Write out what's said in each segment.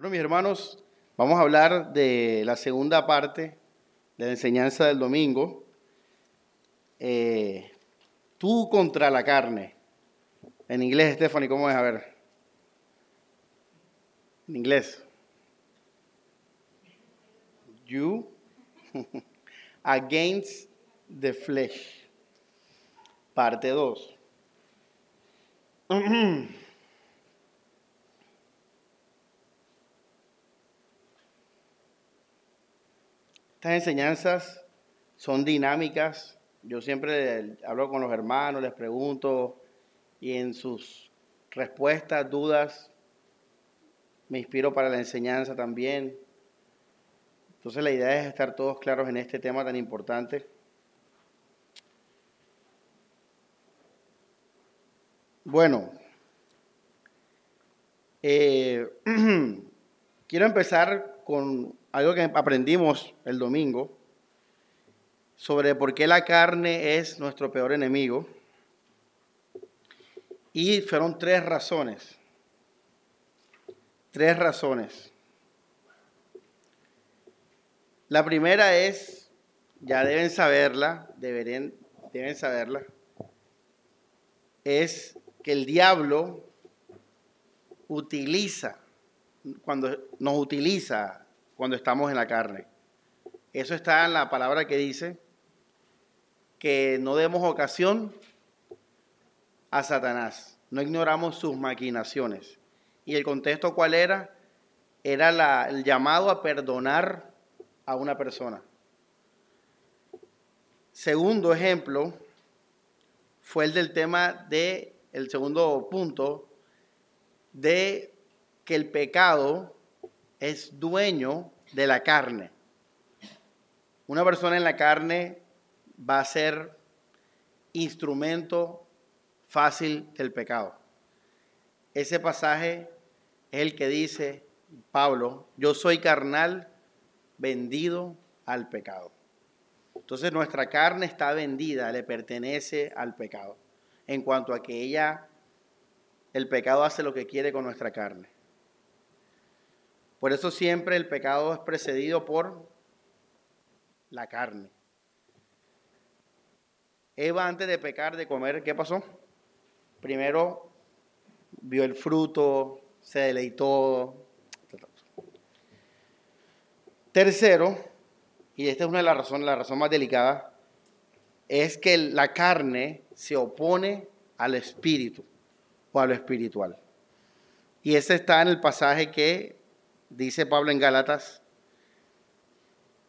Bueno, mis hermanos, vamos a hablar de la segunda parte de la enseñanza del domingo. Eh, tú contra la carne. En inglés, Stephanie, ¿cómo es? A ver. En inglés. You against the flesh. Parte 2. Estas enseñanzas son dinámicas. Yo siempre hablo con los hermanos, les pregunto y en sus respuestas, dudas, me inspiro para la enseñanza también. Entonces la idea es estar todos claros en este tema tan importante. Bueno, eh, quiero empezar con algo que aprendimos el domingo sobre por qué la carne es nuestro peor enemigo. Y fueron tres razones. Tres razones. La primera es, ya deben saberla, deben saberla, es que el diablo utiliza, cuando nos utiliza cuando estamos en la carne. Eso está en la palabra que dice que no demos ocasión a Satanás, no ignoramos sus maquinaciones. ¿Y el contexto cuál era? Era el llamado a perdonar a una persona. Segundo ejemplo fue el del tema de, el segundo punto, de que el pecado es dueño de la carne. Una persona en la carne va a ser instrumento fácil del pecado. Ese pasaje es el que dice Pablo, yo soy carnal vendido al pecado. Entonces nuestra carne está vendida, le pertenece al pecado. En cuanto a que ella, el pecado hace lo que quiere con nuestra carne. Por eso siempre el pecado es precedido por la carne. Eva antes de pecar, de comer, ¿qué pasó? Primero vio el fruto, se deleitó. Tercero, y esta es una de las razones, la razón más delicada, es que la carne se opone al espíritu o a lo espiritual. Y ese está en el pasaje que dice Pablo en Gálatas,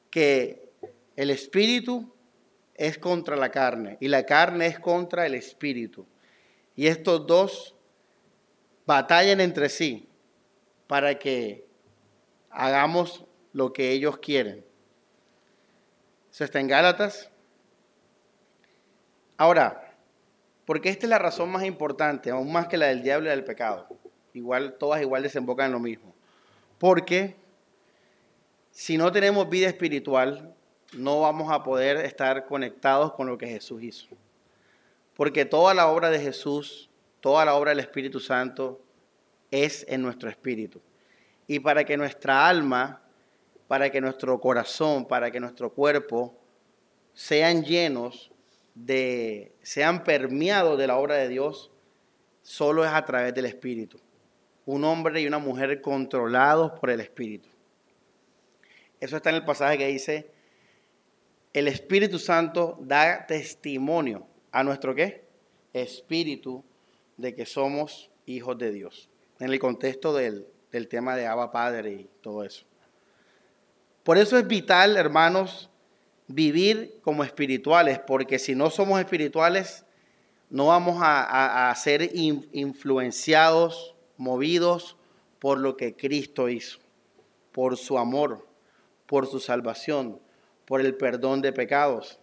que el espíritu es contra la carne y la carne es contra el espíritu. Y estos dos batallan entre sí para que hagamos lo que ellos quieren. Eso está en Gálatas. Ahora, porque esta es la razón más importante, aún más que la del diablo y del pecado. Igual, todas igual desembocan en lo mismo. Porque si no tenemos vida espiritual, no vamos a poder estar conectados con lo que Jesús hizo. Porque toda la obra de Jesús, toda la obra del Espíritu Santo es en nuestro espíritu. Y para que nuestra alma, para que nuestro corazón, para que nuestro cuerpo sean llenos de, sean permeados de la obra de Dios, solo es a través del Espíritu un hombre y una mujer controlados por el Espíritu. Eso está en el pasaje que dice, el Espíritu Santo da testimonio a nuestro qué? Espíritu de que somos hijos de Dios. En el contexto del, del tema de Abba Padre y todo eso. Por eso es vital, hermanos, vivir como espirituales, porque si no somos espirituales, no vamos a, a ser influenciados movidos por lo que Cristo hizo, por su amor, por su salvación, por el perdón de pecados,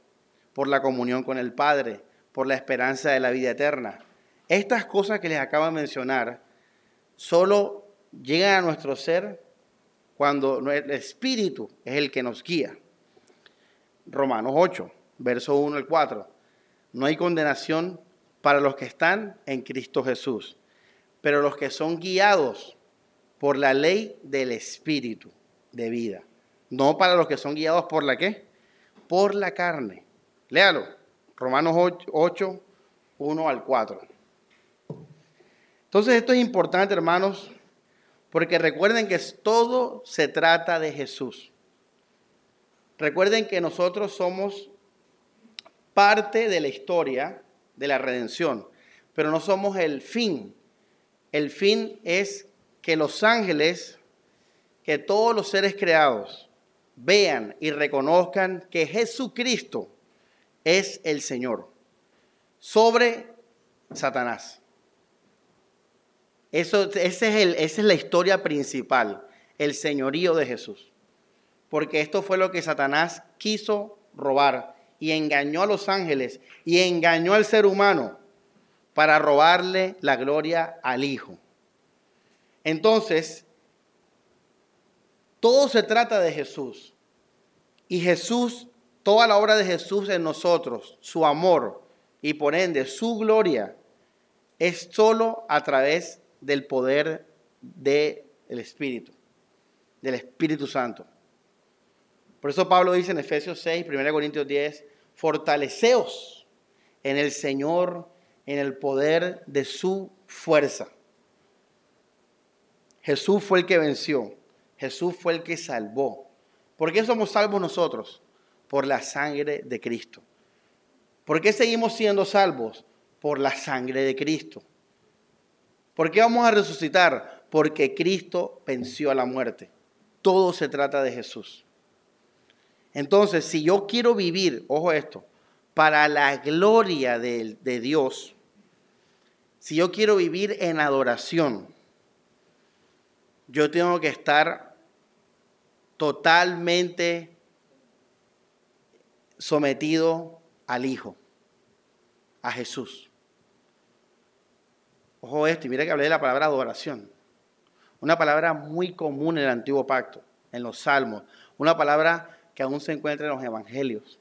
por la comunión con el Padre, por la esperanza de la vida eterna. Estas cosas que les acabo de mencionar solo llegan a nuestro ser cuando el Espíritu es el que nos guía. Romanos 8, verso 1 al 4. No hay condenación para los que están en Cristo Jesús pero los que son guiados por la ley del Espíritu de vida. No para los que son guiados por la qué? Por la carne. Léalo. Romanos 8, 1 al 4. Entonces esto es importante, hermanos, porque recuerden que todo se trata de Jesús. Recuerden que nosotros somos parte de la historia de la redención, pero no somos el fin. El fin es que los ángeles, que todos los seres creados vean y reconozcan que Jesucristo es el Señor sobre Satanás. Eso, ese es el, esa es la historia principal, el señorío de Jesús. Porque esto fue lo que Satanás quiso robar y engañó a los ángeles y engañó al ser humano para robarle la gloria al Hijo. Entonces, todo se trata de Jesús. Y Jesús, toda la obra de Jesús en nosotros, su amor y por ende su gloria, es solo a través del poder del Espíritu, del Espíritu Santo. Por eso Pablo dice en Efesios 6, 1 Corintios 10, fortaleceos en el Señor, en el poder de su fuerza. Jesús fue el que venció, Jesús fue el que salvó. ¿Por qué somos salvos nosotros? Por la sangre de Cristo. ¿Por qué seguimos siendo salvos? Por la sangre de Cristo. ¿Por qué vamos a resucitar? Porque Cristo venció a la muerte. Todo se trata de Jesús. Entonces, si yo quiero vivir, ojo esto, para la gloria de, de Dios, si yo quiero vivir en adoración, yo tengo que estar totalmente sometido al Hijo, a Jesús. Ojo esto, y mira que hablé de la palabra adoración. Una palabra muy común en el antiguo pacto, en los salmos. Una palabra que aún se encuentra en los evangelios.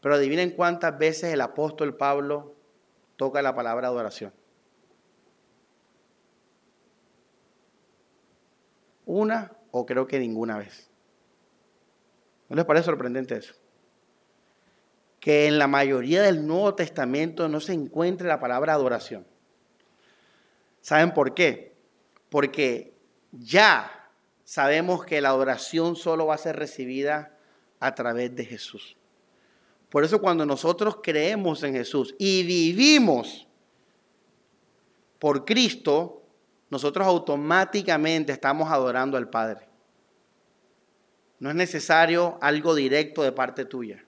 Pero adivinen cuántas veces el apóstol Pablo toca la palabra adoración. Una o creo que ninguna vez. ¿No les parece sorprendente eso? Que en la mayoría del Nuevo Testamento no se encuentre la palabra adoración. ¿Saben por qué? Porque ya sabemos que la adoración solo va a ser recibida a través de Jesús. Por eso cuando nosotros creemos en Jesús y vivimos por Cristo, nosotros automáticamente estamos adorando al Padre. No es necesario algo directo de parte tuya.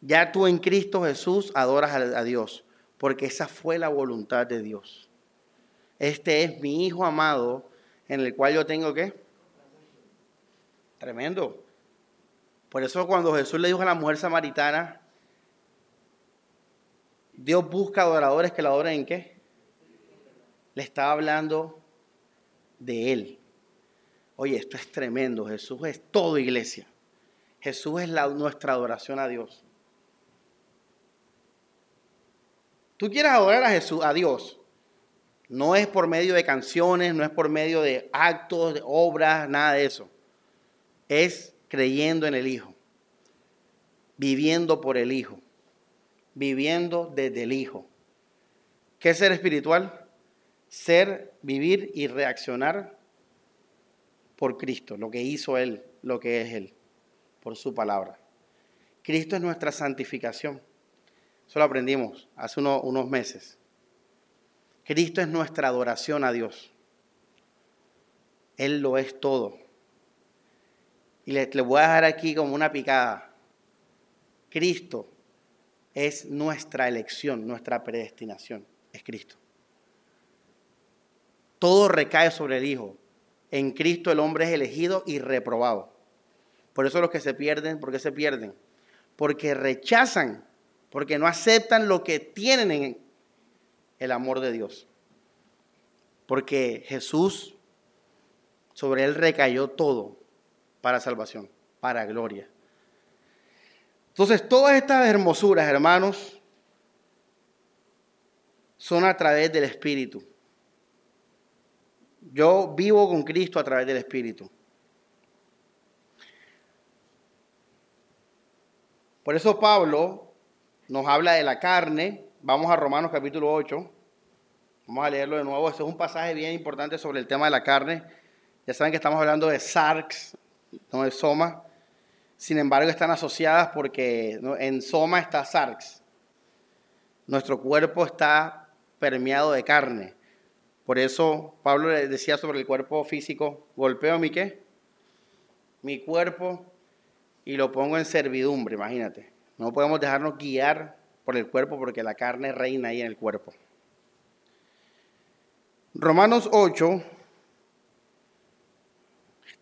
Ya tú en Cristo Jesús adoras a Dios, porque esa fue la voluntad de Dios. Este es mi Hijo amado en el cual yo tengo que Tremendo. Por eso cuando Jesús le dijo a la mujer samaritana, Dios busca adoradores que la adoren en qué? Le estaba hablando de Él. Oye, esto es tremendo. Jesús es todo iglesia. Jesús es la, nuestra adoración a Dios. Tú quieres adorar a Jesús, a Dios. No es por medio de canciones, no es por medio de actos, de obras, nada de eso es creyendo en el Hijo, viviendo por el Hijo, viviendo desde el Hijo. ¿Qué es ser espiritual? Ser, vivir y reaccionar por Cristo, lo que hizo Él, lo que es Él, por su palabra. Cristo es nuestra santificación. Eso lo aprendimos hace unos meses. Cristo es nuestra adoración a Dios. Él lo es todo. Y le, voy a dejar aquí como una picada. Cristo es nuestra elección, nuestra predestinación. Es Cristo. Todo recae sobre el Hijo. En Cristo el hombre es elegido y reprobado. Por eso los que se pierden, ¿por qué se pierden? Porque rechazan, porque no aceptan lo que tienen en el amor de Dios. Porque Jesús, sobre él recayó todo para salvación, para gloria. Entonces, todas estas hermosuras, hermanos, son a través del Espíritu. Yo vivo con Cristo a través del Espíritu. Por eso Pablo nos habla de la carne. Vamos a Romanos capítulo 8. Vamos a leerlo de nuevo. Este es un pasaje bien importante sobre el tema de la carne. Ya saben que estamos hablando de sarx, no de soma. Sin embargo, están asociadas porque en soma está sarx. Nuestro cuerpo está permeado de carne. Por eso Pablo le decía sobre el cuerpo físico, golpeo mi qué? Mi cuerpo y lo pongo en servidumbre, imagínate. No podemos dejarnos guiar por el cuerpo porque la carne reina ahí en el cuerpo. Romanos 8,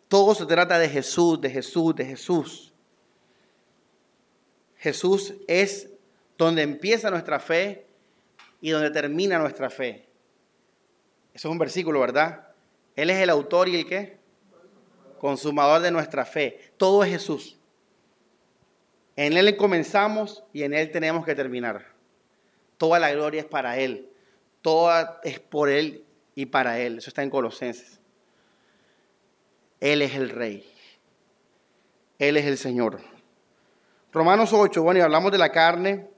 todo se trata de Jesús, de Jesús, de Jesús. Jesús es donde empieza nuestra fe y donde termina nuestra fe. Eso es un versículo, ¿verdad? Él es el autor y el qué? Consumador de nuestra fe. Todo es Jesús. En Él comenzamos y en Él tenemos que terminar. Toda la gloria es para Él. Toda es por Él y para Él. Eso está en Colosenses. Él es el Rey. Él es el Señor. Romanos 8, bueno, y hablamos de la carne,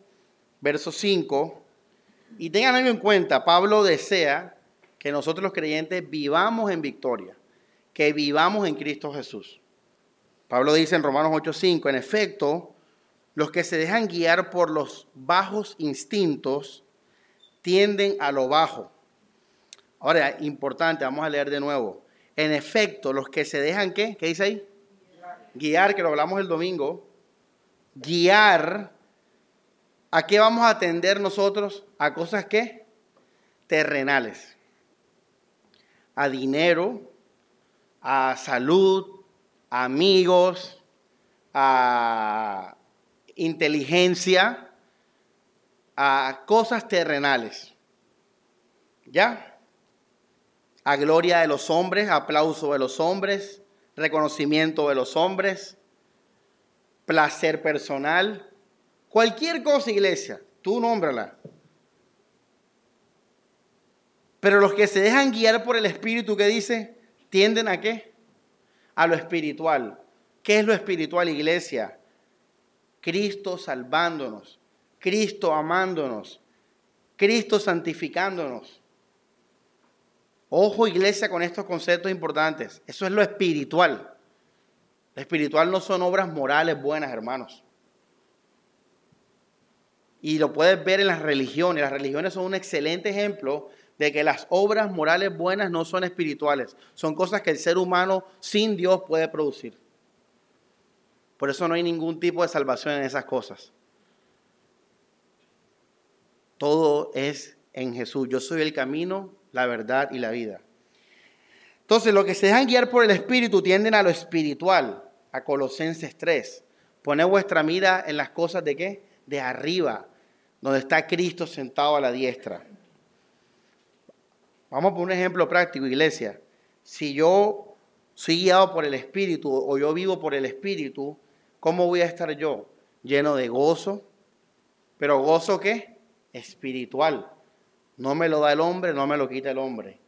verso 5. Y tengan algo en cuenta, Pablo desea que nosotros los creyentes vivamos en victoria, que vivamos en Cristo Jesús. Pablo dice en Romanos 8:5, en efecto, los que se dejan guiar por los bajos instintos tienden a lo bajo. Ahora, importante, vamos a leer de nuevo. En efecto, los que se dejan, ¿qué? ¿Qué dice ahí? Guiar, que lo hablamos el domingo. Guiar. ¿A qué vamos a atender nosotros? A cosas que terrenales. A dinero, a salud, a amigos, a inteligencia a cosas terrenales. ¿Ya? A gloria de los hombres, aplauso de los hombres, reconocimiento de los hombres, placer personal, cualquier cosa, iglesia, tú nómbrala. Pero los que se dejan guiar por el Espíritu que dice, tienden a qué? A lo espiritual. ¿Qué es lo espiritual, iglesia? Cristo salvándonos, Cristo amándonos, Cristo santificándonos. Ojo iglesia con estos conceptos importantes. Eso es lo espiritual. Lo espiritual no son obras morales buenas, hermanos. Y lo puedes ver en las religiones. Las religiones son un excelente ejemplo de que las obras morales buenas no son espirituales. Son cosas que el ser humano sin Dios puede producir. Por eso no hay ningún tipo de salvación en esas cosas. Todo es en Jesús. Yo soy el camino, la verdad y la vida. Entonces, los que se dejan guiar por el Espíritu tienden a lo espiritual, a Colosenses 3. Poned vuestra mira en las cosas de qué? De arriba, donde está Cristo sentado a la diestra. Vamos por un ejemplo práctico, iglesia. Si yo soy guiado por el Espíritu o yo vivo por el Espíritu, ¿cómo voy a estar yo? Lleno de gozo, pero gozo qué? Espiritual. No me lo da el hombre, no me lo quita el hombre.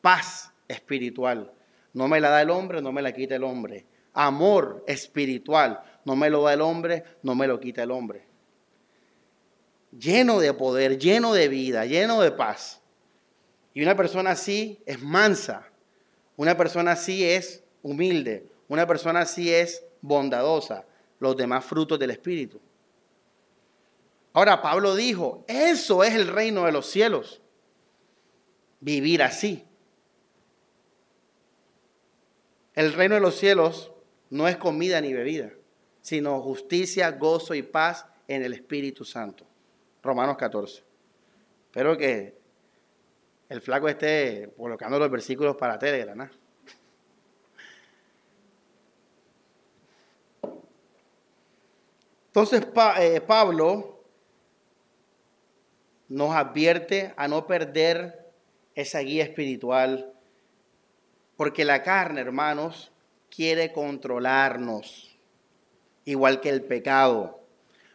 Paz espiritual. No me la da el hombre, no me la quita el hombre. Amor espiritual. No me lo da el hombre, no me lo quita el hombre. Lleno de poder, lleno de vida, lleno de paz. Y una persona así es mansa. Una persona así es humilde. Una persona así es bondadosa, los demás frutos del Espíritu. Ahora, Pablo dijo, eso es el reino de los cielos, vivir así. El reino de los cielos no es comida ni bebida, sino justicia, gozo y paz en el Espíritu Santo. Romanos 14. Espero que el flaco esté colocando los versículos para Telegram. Entonces eh, Pablo nos advierte a no perder esa guía espiritual, porque la carne, hermanos, quiere controlarnos, igual que el pecado.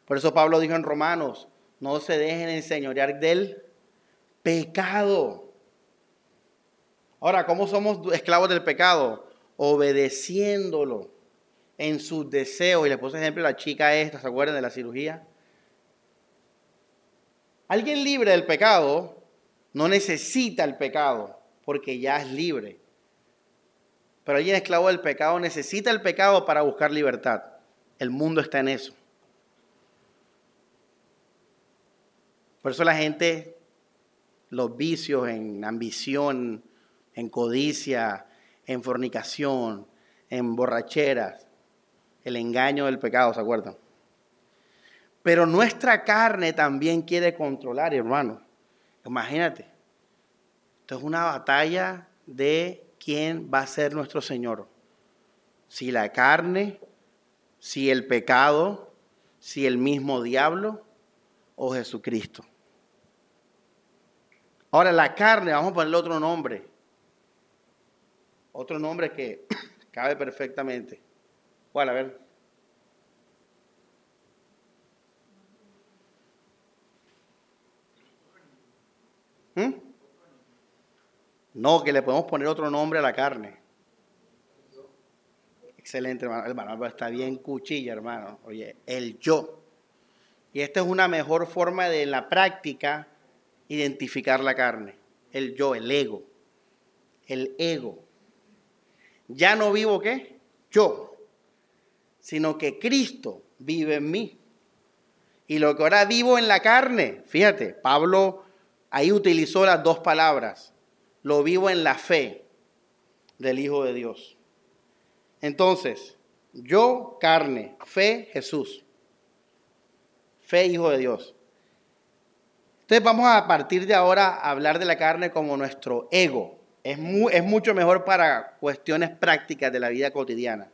Por eso Pablo dijo en Romanos, no se dejen enseñorear del pecado. Ahora, ¿cómo somos esclavos del pecado? Obedeciéndolo en sus deseos. Y le puse ejemplo a la chica esta, ¿se acuerdan de la cirugía? Alguien libre del pecado no necesita el pecado porque ya es libre. Pero alguien esclavo del pecado necesita el pecado para buscar libertad. El mundo está en eso. Por eso la gente, los vicios en ambición, en codicia, en fornicación, en borracheras, el engaño del pecado, ¿se acuerdan? Pero nuestra carne también quiere controlar, hermano. Imagínate. Esto es una batalla de quién va a ser nuestro Señor. Si la carne, si el pecado, si el mismo diablo o Jesucristo. Ahora la carne, vamos a ponerle otro nombre. Otro nombre que cabe perfectamente. ¿Cuál? A ver. ¿Mm? No, que le podemos poner otro nombre a la carne. Excelente, hermano. Hermano, está bien cuchilla, hermano. Oye, el yo. Y esta es una mejor forma de, la práctica, identificar la carne. El yo, el ego. El ego. Ya no vivo qué? Yo. Sino que Cristo vive en mí. Y lo que ahora vivo en la carne, fíjate, Pablo ahí utilizó las dos palabras lo vivo en la fe del Hijo de Dios. Entonces, yo, carne, fe, Jesús. Fe, Hijo de Dios. Entonces vamos a partir de ahora a hablar de la carne como nuestro ego. Es, es mucho mejor para cuestiones prácticas de la vida cotidiana.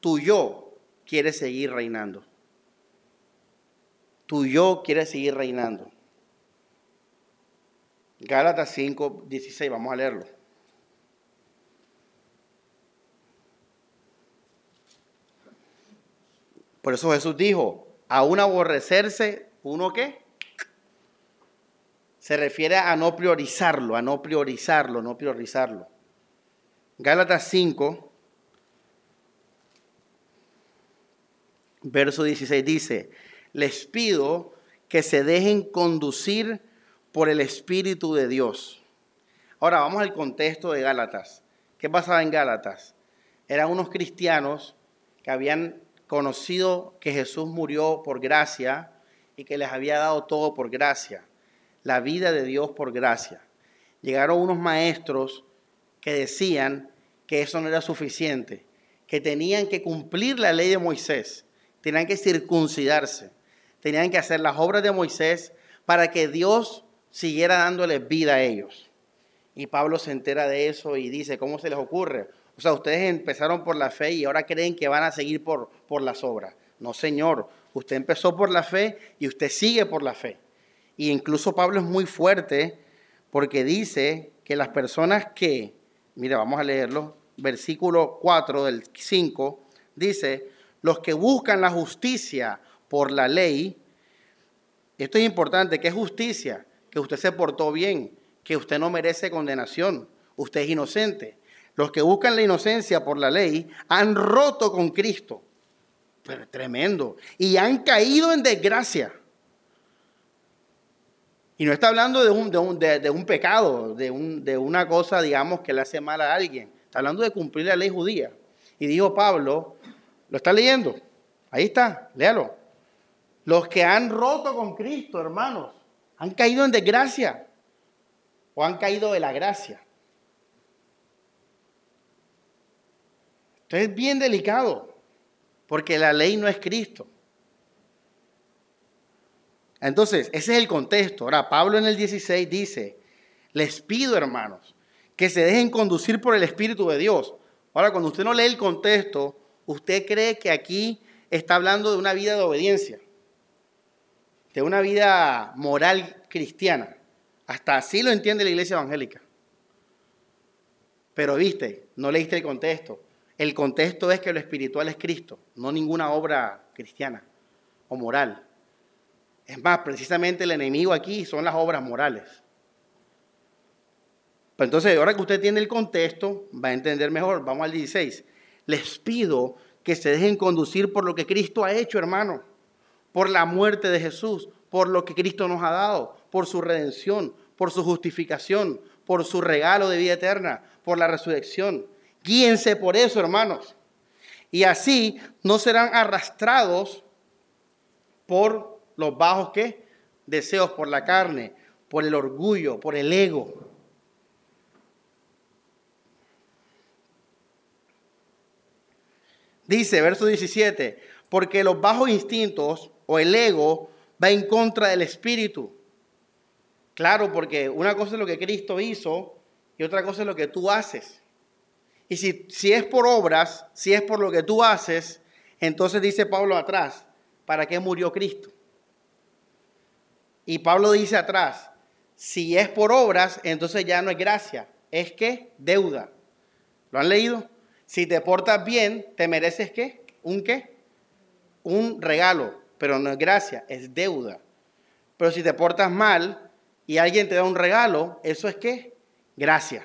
Tu yo quiere seguir reinando. Tu yo quiere seguir reinando. Gálatas 5, 16, vamos a leerlo. Por eso Jesús dijo, a un aborrecerse, ¿uno qué? Se refiere a no priorizarlo, a no priorizarlo, no priorizarlo. Gálatas 5, verso 16 dice, les pido que se dejen conducir por el Espíritu de Dios. Ahora vamos al contexto de Gálatas. ¿Qué pasaba en Gálatas? Eran unos cristianos que habían conocido que Jesús murió por gracia y que les había dado todo por gracia, la vida de Dios por gracia. Llegaron unos maestros que decían que eso no era suficiente, que tenían que cumplir la ley de Moisés, tenían que circuncidarse, tenían que hacer las obras de Moisés para que Dios siguiera dándoles vida a ellos. Y Pablo se entera de eso y dice, ¿cómo se les ocurre? O sea, ustedes empezaron por la fe y ahora creen que van a seguir por, por las obras. No, Señor, usted empezó por la fe y usted sigue por la fe. Y incluso Pablo es muy fuerte porque dice que las personas que, mira, vamos a leerlo, versículo 4 del 5, dice, los que buscan la justicia por la ley, esto es importante, ¿qué es justicia? que usted se portó bien, que usted no merece condenación, usted es inocente. Los que buscan la inocencia por la ley han roto con Cristo. Pero tremendo. Y han caído en desgracia. Y no está hablando de un, de un, pecado, de, de una cosa, digamos, que le hace mal a alguien. Está hablando de cumplir la ley judía. Y dijo Pablo, ¿lo está leyendo? Ahí está, léalo. Los que han roto con Cristo, hermanos han caído en desgracia o han caído de la gracia. Entonces es bien delicado, porque la ley no es Cristo. Entonces, ese es el contexto. Ahora, Pablo en el 16 dice, les pido, hermanos, que se dejen conducir por el Espíritu de Dios. Ahora, cuando usted no lee el contexto, usted cree que aquí está hablando de una vida de obediencia de una vida moral cristiana. Hasta así lo entiende la iglesia evangélica. Pero viste, no leíste el contexto. El contexto es que lo espiritual es Cristo, no ninguna obra cristiana o moral. Es más, precisamente el enemigo aquí son las obras morales. Pues entonces, ahora que usted tiene el contexto, va a entender mejor. Vamos al 16. Les pido que se dejen conducir por lo que Cristo ha hecho, hermano, por la muerte de Jesús, por lo que Cristo nos ha dado, por su redención, por su justificación, por su regalo de vida eterna, por la resurrección. Guíense por eso, hermanos. Y así no serán arrastrados por los bajos ¿qué? deseos, por la carne, por el orgullo, por el ego. Dice, verso 17, porque los bajos instintos o el ego va en contra del espíritu. Claro, porque una cosa es lo que Cristo hizo y otra cosa es lo que tú haces. Y si, si es por obras, si es por lo que tú haces, entonces dice Pablo atrás, ¿para qué murió Cristo? Y Pablo dice atrás, si es por obras, entonces ya no es gracia, es que deuda. ¿Lo han leído? Si te portas bien, te mereces qué? ¿Un qué? Un regalo, pero no es gracia, es deuda. Pero si te portas mal y alguien te da un regalo, eso es qué? Gracia.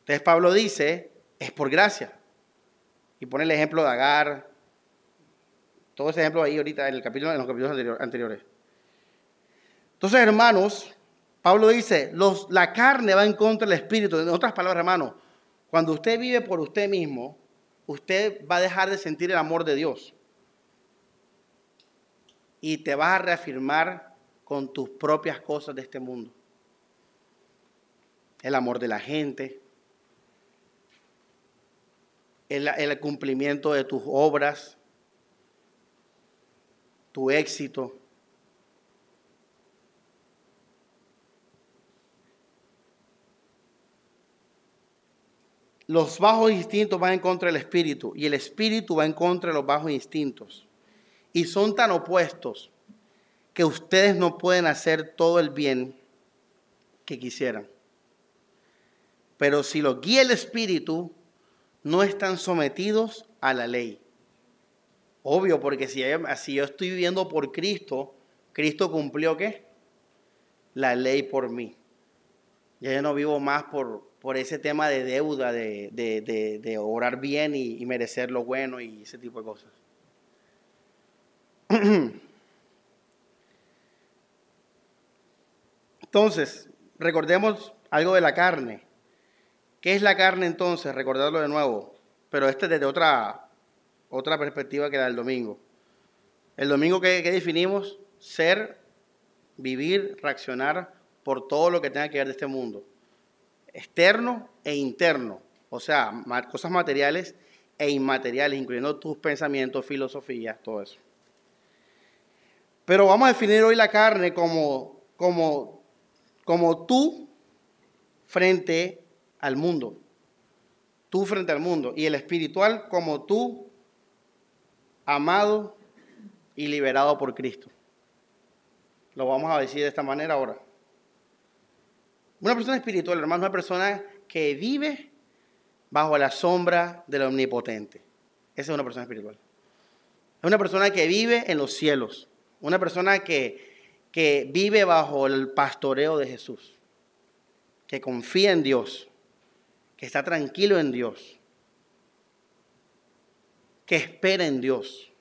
Entonces Pablo dice, es por gracia. Y pone el ejemplo de Agar, todo ese ejemplo ahí ahorita en, el capítulo, en los capítulos anteriores. Entonces, hermanos, Pablo dice, la carne va en contra del espíritu. En otras palabras, hermanos, cuando usted vive por usted mismo, usted va a dejar de sentir el amor de Dios. Y te vas a reafirmar con tus propias cosas de este mundo. El amor de la gente, el cumplimiento de tus obras, tu éxito. Los bajos instintos van en contra del espíritu y el espíritu va en contra de los bajos instintos. Y son tan opuestos que ustedes no pueden hacer todo el bien que quisieran. Pero si los guía el espíritu, no están sometidos a la ley. Obvio, porque si, si yo estoy viviendo por Cristo, Cristo cumplió qué? La ley por mí. Ya yo no vivo más por, por ese tema de deuda, de, de, orar bien y, merecer lo bueno y ese tipo de cosas. Entonces, recordemos algo de la carne. ¿Qué es la carne entonces? Recordarlo de nuevo, pero este desde otra, otra perspectiva que la del domingo. El domingo que, que definimos, ser, vivir, reaccionar por todo lo que tenga que ver de este mundo externo e interno, o sea, cosas materiales e inmateriales, incluyendo tus pensamientos, filosofías, todo eso. Pero vamos a definir hoy la carne como, como, como tú frente al mundo. Tú frente al mundo. Y el espiritual como tú, amado y liberado por Cristo. Lo vamos a decir de esta manera ahora. Una persona espiritual, hermano, es una persona que vive bajo la sombra del omnipotente. Esa es una persona espiritual. Es una persona que vive en los cielos. Una persona que, que vive bajo el pastoreo de Jesús. Que confía en Dios. Que está tranquilo en Dios. Que espera en Dios.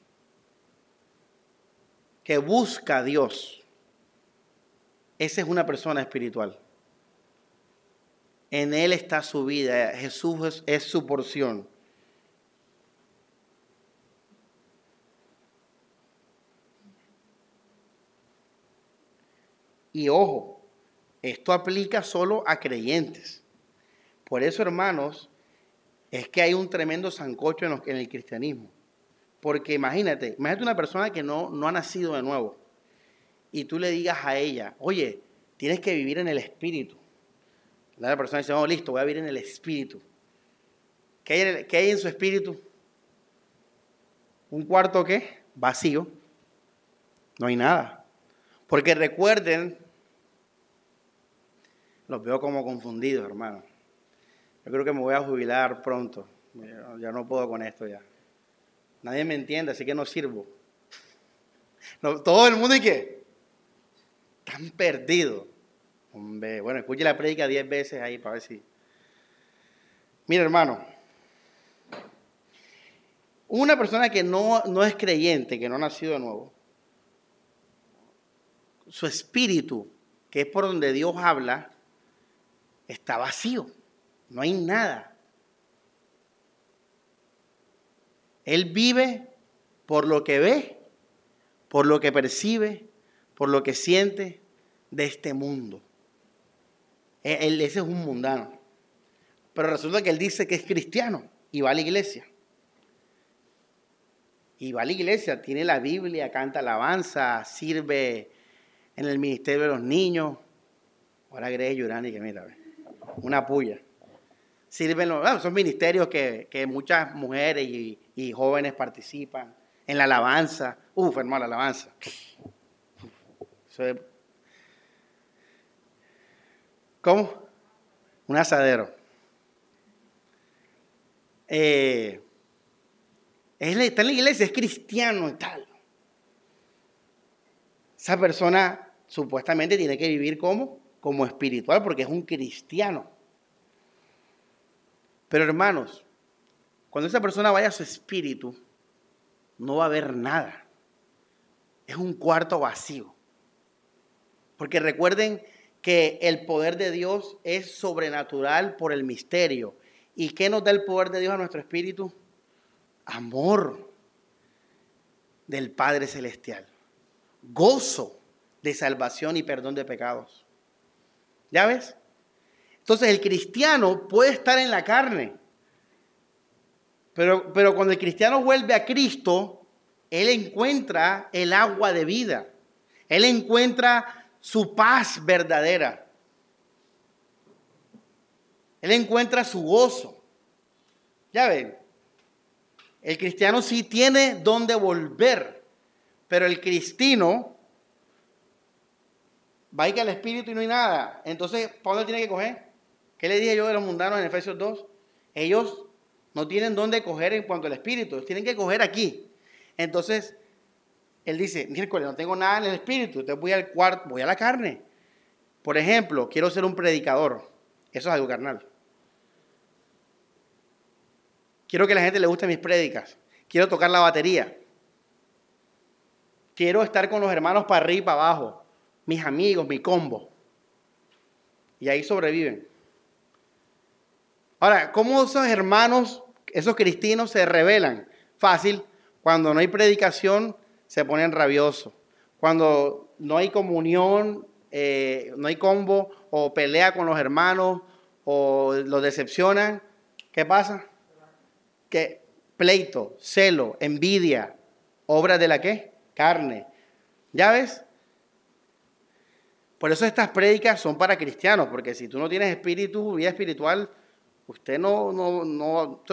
Que busca a Dios. Esa es una persona espiritual. En Él está su vida. Jesús es, su porción. Y ojo, esto aplica solo a creyentes. Por eso, hermanos, es que hay un tremendo zancocho en, en el cristianismo. Porque imagínate, imagínate una persona que no, no ha nacido de nuevo y tú le digas a ella, oye, tienes que vivir en el Espíritu. La persona dice, oh, listo, voy a vivir en el espíritu. ¿Qué hay, ¿Qué hay en su espíritu? ¿Un cuarto qué? Vacío. No hay nada. Porque recuerden, los veo como confundidos, hermano. Yo creo que me voy a jubilar pronto. Ya no puedo con esto ya. Nadie me entiende, así que no sirvo. todo el mundo y qué? Están perdidos. Bueno, escuche la prédica diez veces ahí para ver si. Mira, hermano. Una persona que no, no es creyente, que no ha nacido de nuevo, su espíritu, que es por donde Dios habla, está vacío. No hay nada. Él vive por lo que ve, por lo que percibe, por lo que siente de este mundo. E, él, ese es un mundano. Pero resulta que él dice que es cristiano y va a la iglesia. Y va a la iglesia, tiene la Biblia, canta alabanza, sirve en el ministerio de los niños. Ahora Grey Yurani, que mira, una puya. Sirven los, son ministerios que, muchas mujeres y jóvenes participan en la alabanza. Uf, hermano, la alabanza. ¿Cómo? Un asadero. Eh, está en la iglesia, es cristiano y tal. Esa persona supuestamente tiene que vivir como, como espiritual porque es un cristiano. Pero hermanos, cuando esa persona vaya a su espíritu, no va a haber nada. Es un cuarto vacío. Porque recuerden que el poder de Dios es sobrenatural por el misterio. ¿Y qué nos da el poder de Dios a nuestro espíritu? Amor del Padre Celestial. Gozo de salvación y perdón de pecados. ¿Ya ves? Entonces el cristiano puede estar en la carne, pero, pero cuando el cristiano vuelve a Cristo, él encuentra el agua de vida. Él encuentra su paz verdadera. Él encuentra su gozo. Ya ven, el cristiano sí tiene donde volver, pero el cristino va a al espíritu y no hay nada. Entonces, ¿para dónde tiene que coger? ¿Qué le dije yo de los mundanos en Efesios 2? Ellos no tienen dónde coger en cuanto al espíritu, tienen que coger aquí. Entonces, él dice, miércoles, no tengo nada en el espíritu, entonces voy al cuarto, voy a la carne. Por ejemplo, quiero ser un predicador. Eso es algo carnal. Quiero que la gente le guste mis prédicas. Quiero tocar la batería. Quiero estar con los hermanos para arriba y para abajo. Mis amigos, mi combo. Y ahí sobreviven. Ahora, ¿cómo esos hermanos, esos cristianos se revelan? Fácil, cuando no hay predicación, se ponen rabiosos. Cuando no hay comunión, eh, no hay combo, o pelea con los hermanos, o los decepcionan, ¿qué pasa? Que pleito, celo, envidia, obra de la qué? Carne. ¿Ya ves? Por eso estas prédicas son para cristianos, porque si tú no tienes espíritu, vida espiritual, Usted no, no, no,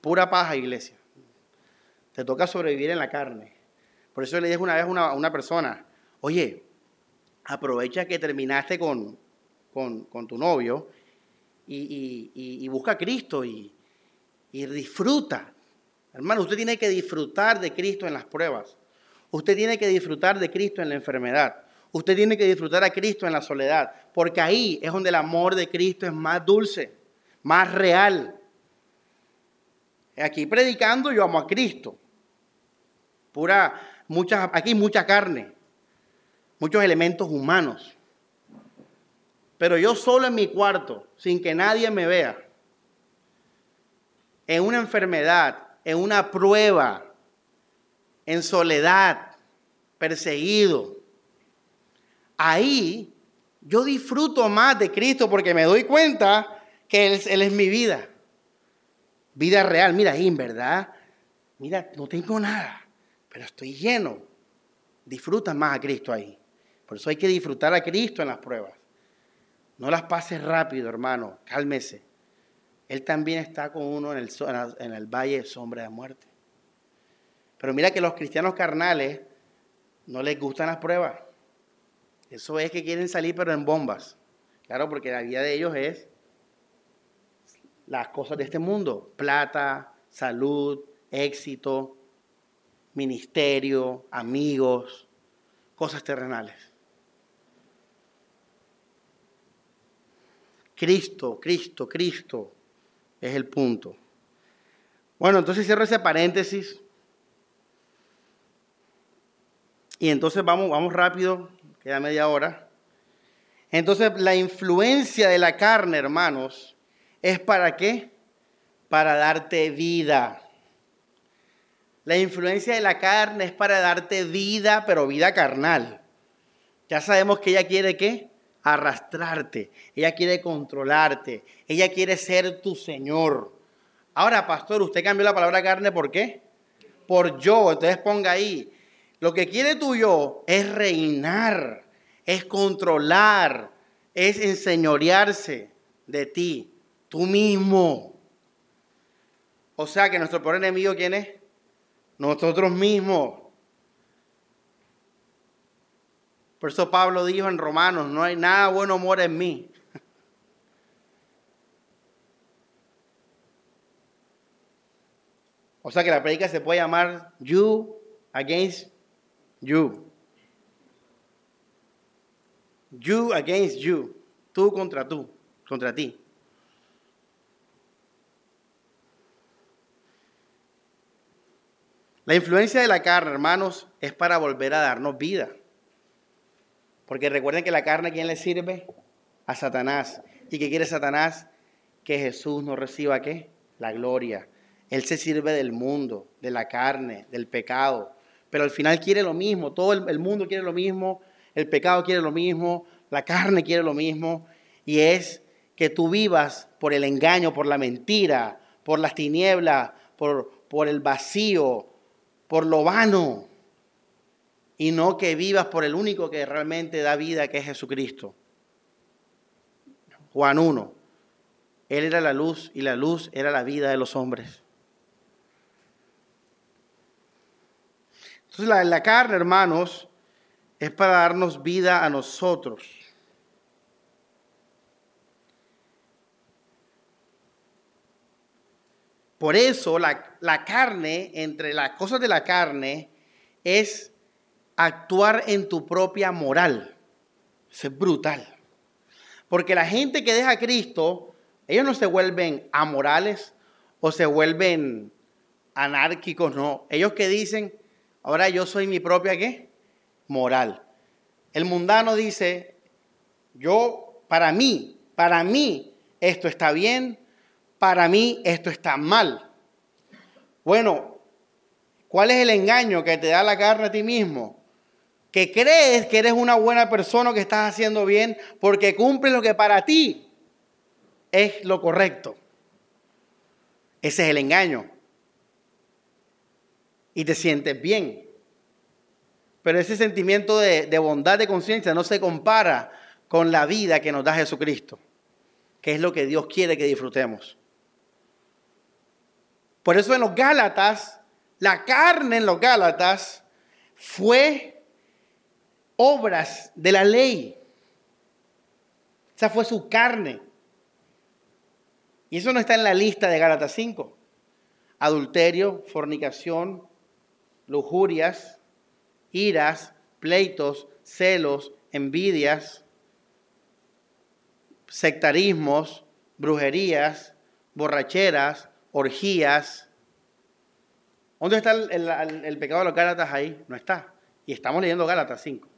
pura paja, iglesia. Te toca sobrevivir en la carne. Por eso le dije una vez a una, persona, oye, aprovecha que terminaste con, con, tu novio y, busca a Cristo y, y disfruta. Hermano, usted tiene que disfrutar de Cristo en las pruebas. Usted tiene que disfrutar de Cristo en la enfermedad. Usted tiene que disfrutar a Cristo en la soledad, porque ahí es donde el amor de Cristo es más dulce más real. Aquí predicando yo amo a Cristo. Pura, mucha, aquí mucha carne, muchos elementos humanos. Pero yo solo en mi cuarto, sin que nadie me vea, en una enfermedad, en una prueba, en soledad, perseguido, ahí yo disfruto más de Cristo porque me doy cuenta que él, es mi vida. Vida real. Mira, en verdad, mira, no tengo nada, pero estoy lleno. Disfruta más a Cristo ahí. Por eso hay que disfrutar a Cristo en las pruebas. No las pases rápido, hermano. Cálmese. Él también está con uno en el, en el valle de sombra de muerte. Pero mira que los cristianos carnales no les gustan las pruebas. Eso es que quieren salir pero en bombas. Claro, porque la vida de ellos es las cosas de este mundo, plata, salud, éxito, ministerio, amigos, cosas terrenales. Cristo, Cristo, Cristo es el punto. Bueno, entonces cierro ese paréntesis. Y entonces vamos, vamos rápido, queda media hora. Entonces la influencia de la carne, hermanos, es para qué? Para darte vida. La influencia de la carne es para darte vida, pero vida carnal. Ya sabemos que ella quiere qué? Arrastrarte. Ella quiere controlarte. Ella quiere ser tu Señor. Ahora, pastor, usted cambió la palabra carne, ¿por qué? Por yo. Entonces ponga ahí. Lo que quiere tu yo es reinar, es controlar, es enseñorearse de ti, tú mismo. O sea que nuestro peor enemigo, ¿quién es? Nosotros mismos. Por eso Pablo dijo en Romanos, no hay nada bueno mora en mí. O sea que la predica se puede llamar You Against You. You against you. Tú contra tú, contra ti. La influencia de la carne, hermanos, es para volver a darnos vida. Porque recuerden que la carne, ¿a quién le sirve? A Satanás. ¿Y qué quiere Satanás? Que Jesús no reciba qué? La gloria. Él se sirve del mundo, de la carne, del pecado. Pero al final quiere lo mismo. Todo el, mundo quiere lo mismo. El pecado quiere lo mismo. La carne quiere lo mismo. Y es que tú vivas por el engaño, por la mentira, por las tinieblas, por, por el vacío, por lo vano y no que vivas por el único que realmente da vida, que es Jesucristo. Juan 1. Él era la luz y la luz era la vida de los hombres. Entonces la, la carne, hermanos, es para darnos vida a nosotros. Por eso la, la carne, entre las cosas de la carne, es actuar en tu propia moral. Eso es brutal. Porque la gente que deja a Cristo, ellos no se vuelven amorales o se vuelven anárquicos, no. Ellos que dicen, ahora yo soy mi propia qué? Moral. El mundano dice, yo, para mí, para mí, esto está bien, para mí esto está mal. Bueno, ¿cuál es el engaño que te da la carne a ti mismo? que crees que eres una buena persona, que estás haciendo bien, porque cumple lo que para ti es lo correcto. Ese es el engaño. Y te sientes bien. Pero ese sentimiento de bondad de conciencia no se compara con la vida que nos da Jesucristo, que es lo que Dios quiere que disfrutemos. Por eso en los Gálatas, la carne en los Gálatas fue obras de la ley. Esa fue su carne. Y eso no está en la lista de Gálatas 5. Adulterio, fornicación, lujurias, iras, pleitos, celos, envidias, sectarismos, brujerías, borracheras, orgías. ¿Dónde está el, pecado de los Gálatas ahí? No está. Y estamos leyendo Gálatas 5.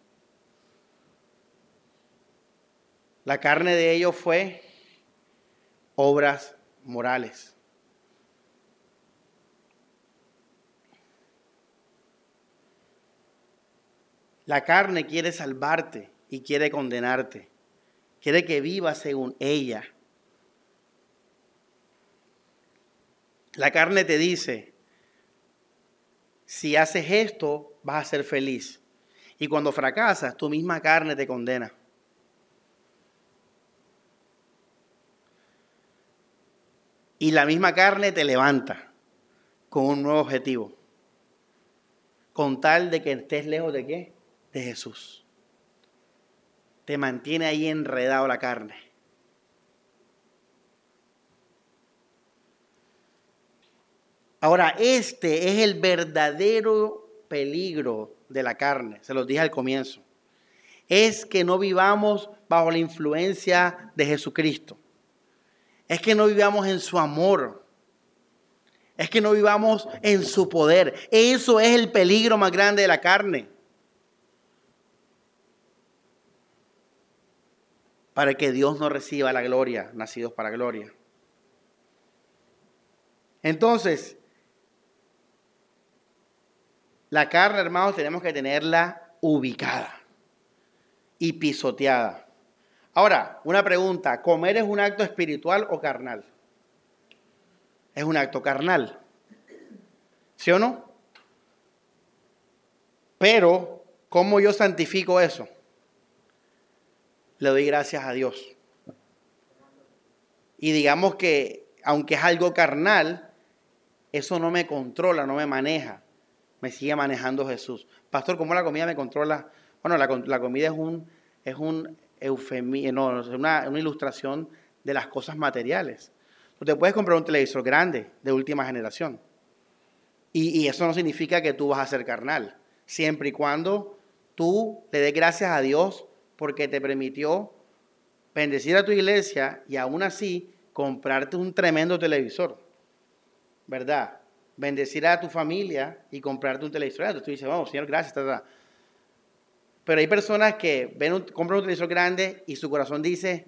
La carne de ellos fue obras morales. La carne quiere salvarte y quiere condenarte. Quiere que vivas según ella. La carne te dice, si haces esto, vas a ser feliz. Y cuando fracasas, tu misma carne te condena. Y la misma carne te levanta con un nuevo objetivo. Con tal de que estés lejos de qué? De Jesús. Te mantiene ahí enredado la carne. Ahora, este es el verdadero peligro de la carne, se los dije al comienzo. Es que no vivamos bajo la influencia de Jesucristo. es que no vivamos en su amor. Es que no vivamos en su poder. Eso es el peligro más grande de la carne. Para que Dios no reciba la gloria, nacidos para gloria. Entonces, la carne, hermanos, tenemos que tenerla ubicada y pisoteada. Ahora, una pregunta, ¿comer es un acto espiritual o carnal? Es un acto carnal. ¿Sí o no? Pero, ¿cómo yo santifico eso? Le doy gracias a Dios. Y digamos que, aunque es algo carnal, eso no me controla, no me maneja me sigue manejando Jesús. Pastor, ¿cómo la comida me controla? Bueno, la, comida es un, es un no, es una, ilustración de las cosas materiales. Tú te puedes comprar un televisor grande, de última generación. Y, y, eso no significa que tú vas a ser carnal, siempre y cuando tú le des gracias a Dios porque te permitió bendecir a tu iglesia y aún así comprarte un tremendo televisor. ¿Verdad? Bendecir a tu familia y comprarte un televisor. Tú dices, vamos, Señor, gracias. Pero hay personas que compran un televisor grande y su corazón dice,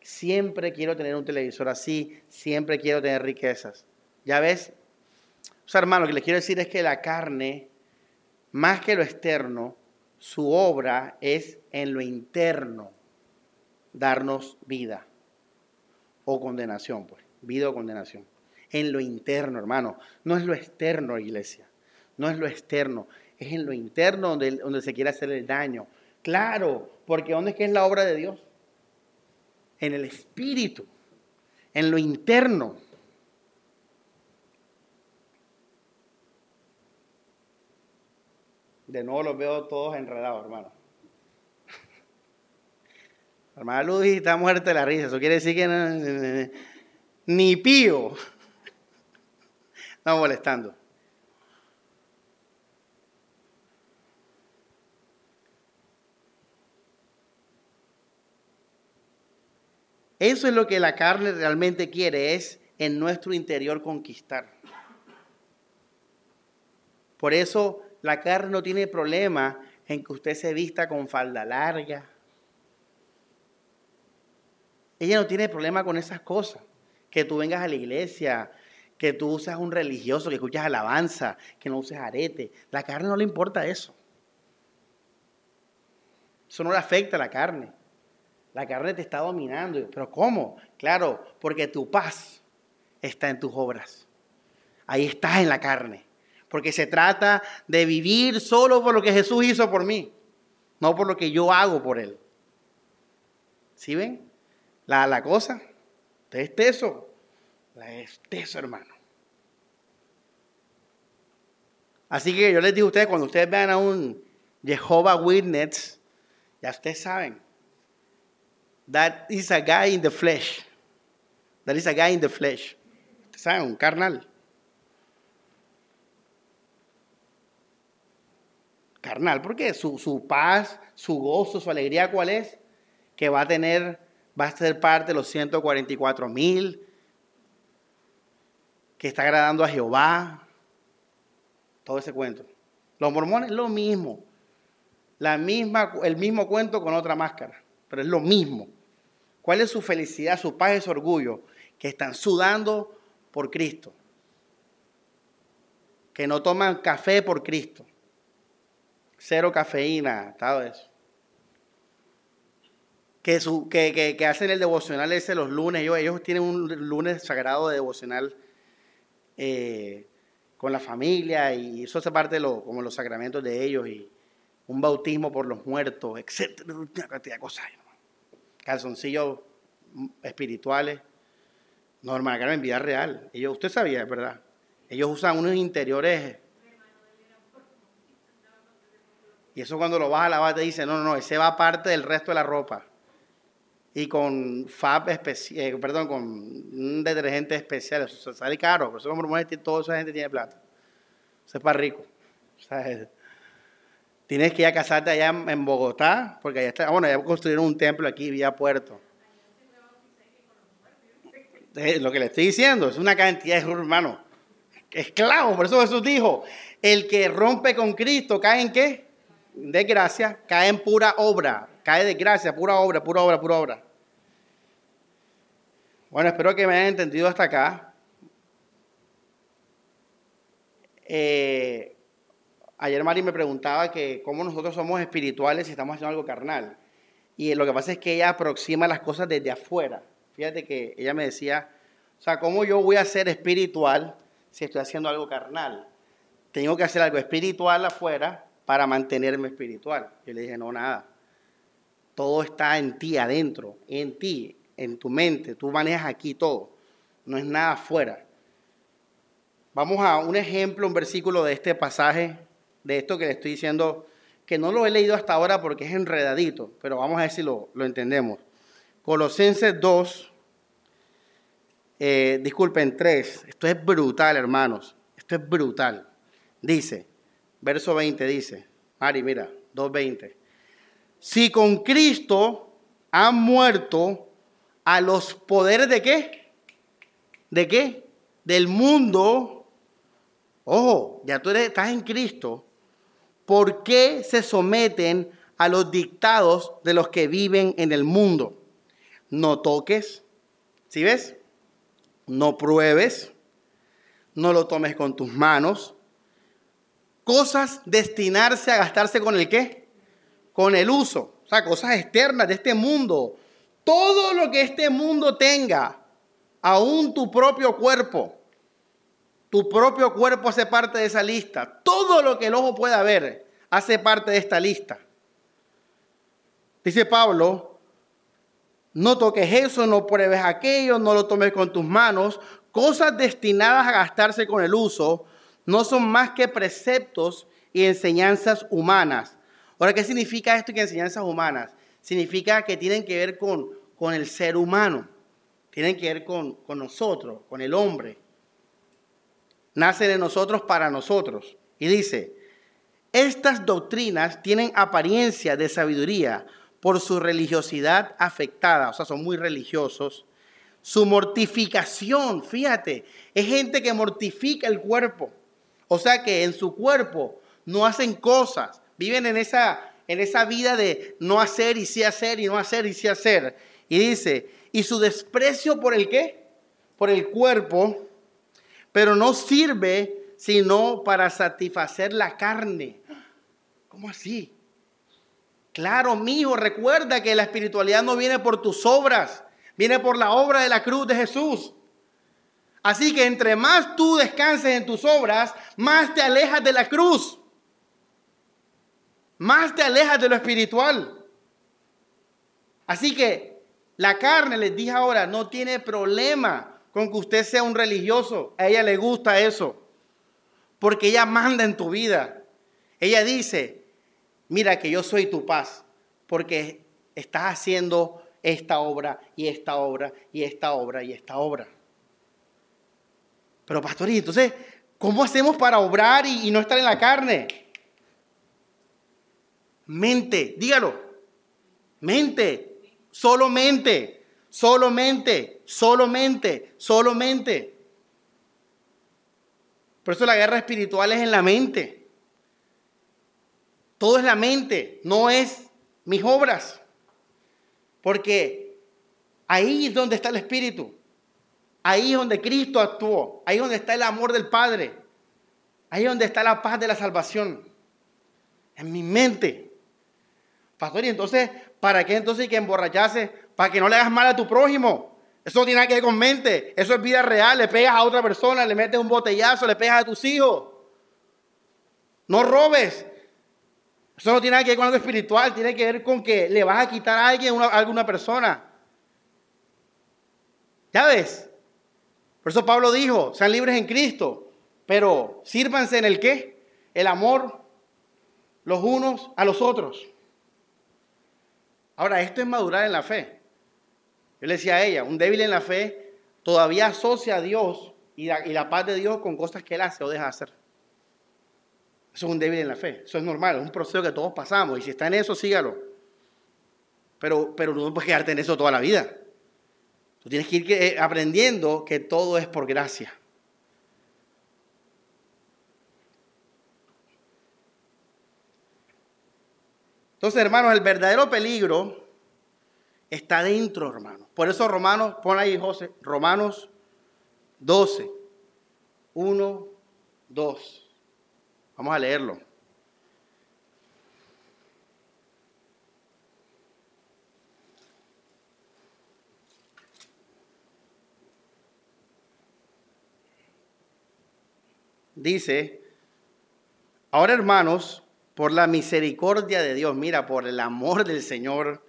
siempre quiero tener un televisor así, siempre quiero tener riquezas. ¿Ya ves? O hermano, lo que les quiero decir es que la carne, más que lo externo, su obra es en lo interno, darnos vida o condenación, pues, vida o condenación en lo interno, hermano. No es lo externo, iglesia. No es lo externo. Es en lo interno donde, donde se quiere hacer el daño. Claro, porque ¿dónde es que es la obra de Dios? En el espíritu, en lo interno. De nuevo los veo todos enredados, hermano. Hermana Luz está muerta de la risa. Eso quiere decir que ni pío. Estamos molestando. Eso es lo que la carne realmente quiere, es en nuestro interior conquistar. Por eso la carne no tiene problema en que usted se vista con falda larga. Ella no tiene problema con esas cosas. Que tú vengas a la iglesia que tú seas un religioso, que escuchas alabanza, que no uses arete. La carne no le importa eso. Eso no le afecta a la carne. La carne te está dominando. Pero ¿cómo? Claro, porque tu paz está en tus obras. Ahí estás en la carne. Porque se trata de vivir solo por lo que Jesús hizo por mí, no por lo que yo hago por Él. ¿Sí ven? La, la cosa. Es eso. Es eso, hermano. Así que yo les digo a ustedes, cuando ustedes vean a un Jehovah Witness, ya ustedes saben, that is a guy in the flesh. That is a guy in the flesh. Ustedes saben, un carnal. Carnal, porque su, su paz, su gozo, su alegría, ¿cuál es? Que va a tener, va a ser parte de los 144 mil, que está agradando a Jehová, todo ese cuento. Los mormones lo mismo. La misma, el mismo cuento con otra máscara, pero es lo mismo. ¿Cuál es su felicidad, su paz y su orgullo? Que están sudando por Cristo. Que no toman café por Cristo. Cero cafeína, todo eso. Que, su, que, que, hacen el devocional ese los lunes. Ellos, ellos tienen un lunes sagrado de devocional eh, con la familia y eso hace parte de lo, como los sacramentos de ellos y un bautismo por los muertos, etcétera, una cantidad de cosas. Calzoncillos espirituales. No, hermana en vida real. Ellos, usted sabía, ¿verdad? Ellos usan unos interiores. Y eso cuando lo vas a lavar te dice, no, no, no, ese va aparte del resto de la ropa. Y con fab eh, perdón, con un detergente especial. Eso sale caro, por eso como toda esa gente tiene plata. Eso es para rico. tienes que ir a casarte allá en Bogotá, porque allá está, bueno, ya construyeron un templo aquí, vía Puerto. lo que le estoy diciendo, es una cantidad de hermano. Esclavo, por eso Jesús dijo, el que rompe con Cristo cae en qué? Desgracia, cae en pura obra, cae de gracia, pura obra, pura obra, pura obra. Bueno, espero que me hayan entendido hasta acá. Eh, ayer Mari me preguntaba que cómo nosotros somos espirituales si estamos haciendo algo carnal. Y lo que pasa es que ella aproxima las cosas desde afuera. Fíjate que ella me decía, o sea, ¿cómo yo voy a ser espiritual si estoy haciendo algo carnal? Tengo que hacer algo espiritual afuera para mantenerme espiritual. Yo le dije, no, nada. Todo está en ti, adentro, en ti, en tu mente. Tú manejas aquí todo. No es nada afuera. Vamos a un ejemplo, un versículo de este pasaje, de esto que le estoy diciendo, que no lo he leído hasta ahora porque es enredadito, pero vamos a ver si lo, entendemos. Colosenses 2, eh, disculpen, 3. Esto es brutal, hermanos. Esto es brutal. Dice, verso 20 dice, Mari, mira, 2.20. Si con Cristo han muerto a los poderes de qué? ¿De qué? Del mundo. Ojo, ya tú estás en Cristo. ¿Por qué se someten a los dictados de los que viven en el mundo? no toques, ¿sí ves? No pruebes, no lo tomes con tus manos. Cosas destinarse a gastarse con el qué? Con el uso. O sea, cosas externas de este mundo. Todo lo que este mundo tenga, aún tu propio cuerpo, tu propio cuerpo hace parte de esa lista. Todo lo que el ojo pueda ver hace parte de esta lista. Dice Pablo, no toques eso, no pruebes aquello, no lo tomes con tus manos. Cosas destinadas a gastarse con el uso no son más que preceptos y enseñanzas humanas. Ahora, ¿qué significa esto que enseñanzas humanas? Significa que tienen que ver con, con el ser humano, tienen que ver con, con nosotros, con el hombre. Nace de nosotros para nosotros. Y dice, estas doctrinas tienen apariencia de sabiduría por su religiosidad afectada, o sea, son muy religiosos. Su mortificación, fíjate, es gente que mortifica el cuerpo. O sea que en su cuerpo no hacen cosas, viven en esa, en esa vida de no hacer y sí hacer y no hacer y sí hacer. Y dice, y su desprecio por el qué? Por el cuerpo, pero no sirve sino para satisfacer la carne. ¿Cómo así? Claro, mijo, recuerda que la espiritualidad no viene por tus obras, viene por la obra de la cruz de Jesús. Así que entre más tú descanses en tus obras, más te alejas de la cruz. Más te alejas de lo espiritual. Así que la carne, les dije ahora, no tiene problema con que usted sea un religioso. A ella le gusta eso. Porque ella manda en tu vida. Ella dice, mira que yo soy tu paz, porque estás haciendo esta obra y esta obra y esta obra y esta obra. Pero pastor, ¿y entonces cómo hacemos para obrar y, no estar en la carne? Mente, dígalo. Mente, solo mente, solo mente, solo mente, solo mente. Por eso la guerra espiritual es en la mente. Todo es la mente, no es mis obras. Porque ahí es donde está el Espíritu. Ahí es donde Cristo actuó. Ahí es donde está el amor del Padre. Ahí es donde está la paz de la salvación. En mi mente. Pastor, y entonces, ¿para qué entonces que emborracharse? Para que no le hagas mal a tu prójimo. Eso no tiene nada que ver con mente. Eso es vida real. Le pegas a otra persona, le metes un botellazo, le pegas a tus hijos. No robes. Eso no tiene nada que ver con algo espiritual, tiene que ver con que le vas a quitar a alguien, a alguna persona. ¿Ya ves? Por eso Pablo dijo, sean libres en Cristo, pero sírvanse en el qué? El amor los unos a los otros. Ahora, esto es madurar en la fe. Yo le decía a ella, un débil en la fe todavía asocia a Dios y la, paz de Dios con cosas que él hace o deja de hacer. Eso es un débil en la fe. Eso es normal, es un proceso que todos pasamos. Y si está en eso, sígalo. Pero, pero no puedes quedarte en eso toda la vida. Tú tienes que ir eh, aprendiendo que todo es por gracia. Entonces, hermanos, el verdadero peligro está dentro, hermanos. Por eso Romanos, pon ahí, José, Romanos 12, 1, 2. Vamos a leerlo. Dice, ahora hermanos, por la misericordia de Dios, mira, por el amor del Señor,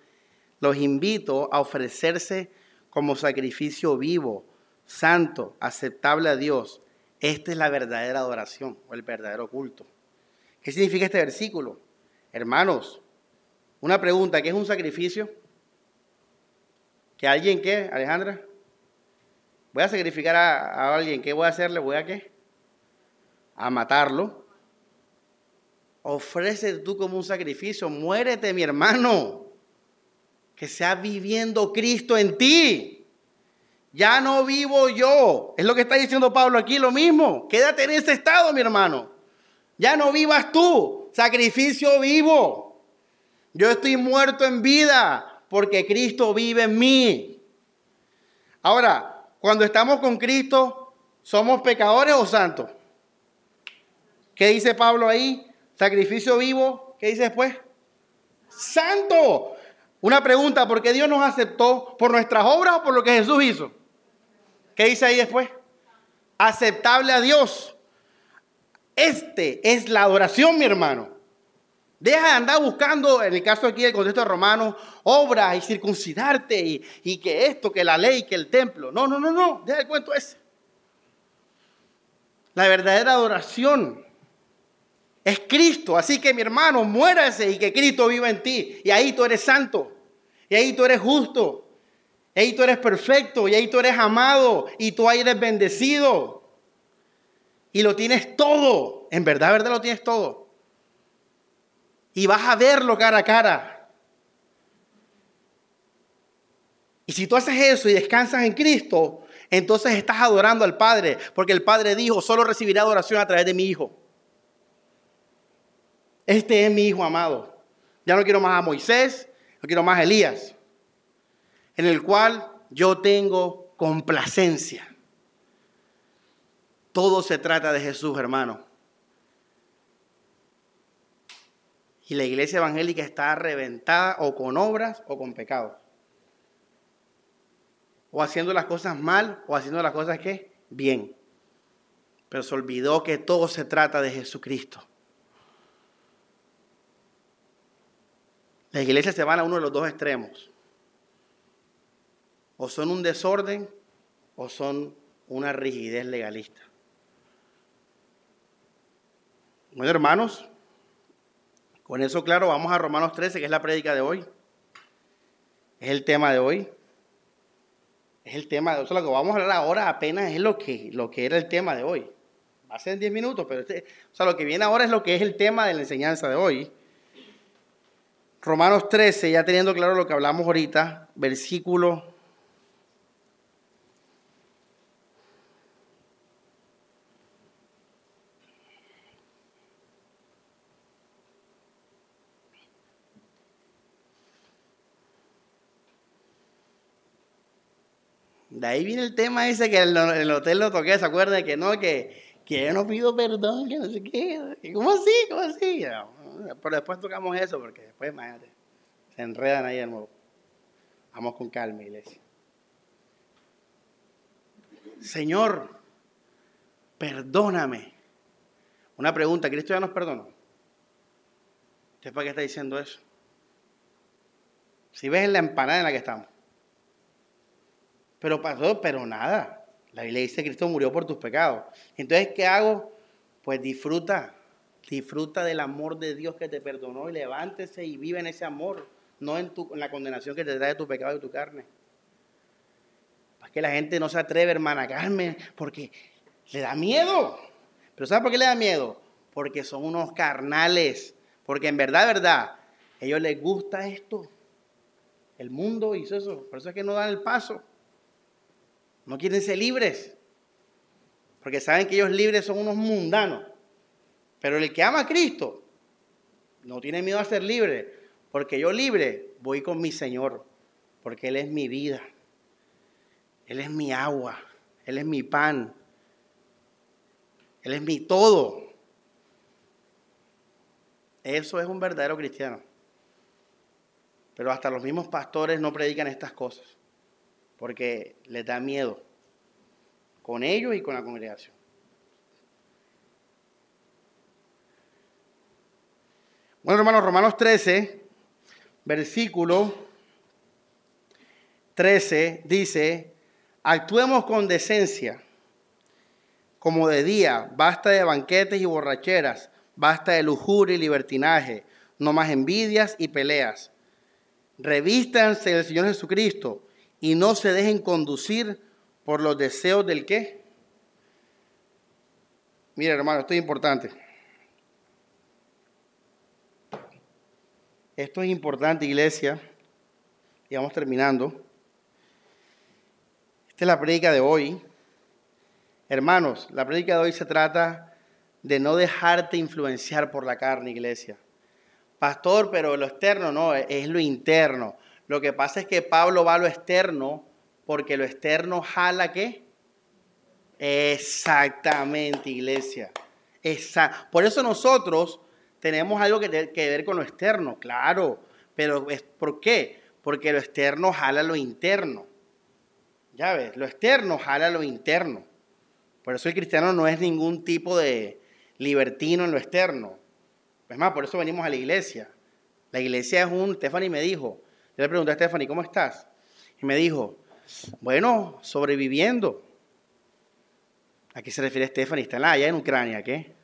los invito a ofrecerse como sacrificio vivo, santo, aceptable a Dios. Esta es la verdadera adoración o el verdadero culto. ¿Qué significa este versículo? Hermanos, una pregunta, ¿qué es un sacrificio? ¿Que alguien qué, Alejandra? Voy a sacrificar a, a alguien, ¿qué voy a hacerle? ¿Voy a qué? A matarlo. Ofrece tú como un sacrificio, muérete mi hermano, que sea viviendo Cristo en ti. Ya no vivo yo. Es lo que está diciendo Pablo aquí, lo mismo. Quédate en ese estado, mi hermano. Ya no vivas tú. Sacrificio vivo. Yo estoy muerto en vida porque Cristo vive en mí. Ahora, cuando estamos con Cristo, ¿somos pecadores o santos? ¿Qué dice Pablo ahí? Sacrificio vivo. ¿Qué dice después? Santo. Una pregunta, ¿por qué Dios nos aceptó? ¿Por nuestras obras o por lo que Jesús hizo? ¿Qué dice ahí después? Aceptable a Dios. Este es la adoración, mi hermano. Deja de andar buscando, en el caso aquí del contexto romano, obras y circuncidarte y, y, que esto, que la ley, que el templo. No, no, no, no. Deja el cuento ese. La verdadera adoración es Cristo. Así que mi hermano, muérase y que Cristo viva en ti. Y ahí tú eres santo. Y ahí tú eres justo. Y ahí tú eres perfecto. Y ahí tú eres amado. Y tú ahí eres bendecido. Y lo tienes todo. En verdad, verdad lo tienes todo. Y vas a verlo cara a cara. Y si tú haces eso y descansas en Cristo, entonces estás adorando al Padre. Porque el Padre dijo, solo recibiré adoración a través de mi Hijo. Este es mi Hijo amado. Ya no quiero más a Moisés, no quiero más a Elías. En el cual yo tengo complacencia. Todo se trata de Jesús, hermano. Y la iglesia evangélica está reventada o con obras o con pecados. O haciendo las cosas mal o haciendo las cosas que bien. Pero se olvidó que todo se trata de Jesucristo. Las iglesias se van a uno de los dos extremos. O son un desorden o son una rigidez legalista. Bueno, hermanos, con eso claro, vamos a Romanos 13, que es la prédica de hoy. Es el tema de hoy. Es el tema de hoy. lo que vamos a hablar ahora apenas es lo que, lo que era el tema de hoy. Va a ser en 10 minutos, pero este, o sea, lo que viene ahora es lo que es el tema de la enseñanza de hoy. Romanos 13, ya teniendo claro lo que hablamos ahorita, versículo De ahí viene el tema ese que en el hotel lo toqué, ¿se acuerdan? Que no, que, que yo no pido perdón, que no sé qué. ¿Cómo así? ¿Cómo así? Pero después tocamos eso, porque después, imagínate, se enredan ahí de nuevo. Vamos con calma, iglesia. Señor, perdóname. Una pregunta, ¿Cristo ya nos perdonó? ¿Usted para qué está diciendo eso? Si ves en la empanada en la que estamos. Pero pasó, pero nada. La Biblia dice Cristo murió por tus pecados. Entonces, ¿qué hago? Pues disfruta, disfruta del amor de Dios que te perdonó y levántese y vive en ese amor, no en, tu, la condenación que te trae tu pecado y tu carne. Para que la gente no se atreve, hermana Carmen, porque le da miedo. Pero ¿sabe por qué le da miedo? Porque son unos carnales. Porque en verdad, verdad, a ellos les gusta esto. El mundo hizo eso. Por eso es que no dan el paso. No quieren ser libres. Porque saben que ellos libres son unos mundanos. Pero el que ama a Cristo no tiene miedo a ser libre. Porque yo libre voy con mi Señor. Porque Él es mi vida. Él es mi agua. Él es mi pan. Él es mi todo. Eso es un verdadero cristiano. Pero hasta los mismos pastores no predican estas cosas. Porque les da miedo. Con ellos y con la congregación. Bueno, hermanos, Romanos 13, versículo 13 dice, actuemos con decencia, como de día, basta de banquetes y borracheras, basta de lujuria y libertinaje, no más envidias y peleas. Revístanse del Señor Jesucristo y no se dejen conducir por los deseos del qué. Mira, hermano, esto es importante. Esto es importante, iglesia. Y vamos terminando. Esta es la predica de hoy. Hermanos, la predica de hoy se trata de no dejarte influenciar por la carne, iglesia. Pastor, pero lo externo no, es lo interno. Lo que pasa es que Pablo va a lo externo porque lo externo jala qué? Exactamente, iglesia. Por eso nosotros tenemos algo que, ver con lo externo, claro. Pero ¿por qué? Porque lo externo jala lo interno. Ya ves, lo externo jala lo interno. Por eso el cristiano no es ningún tipo de libertino en lo externo. Es más, por eso venimos a la iglesia. La iglesia es un, Stephanie me dijo, yo le pregunté a Stephanie, ¿cómo estás? Y me dijo, bueno, sobreviviendo. ¿A qué se refiere Stephanie? Está allá en Ucrania, ¿qué?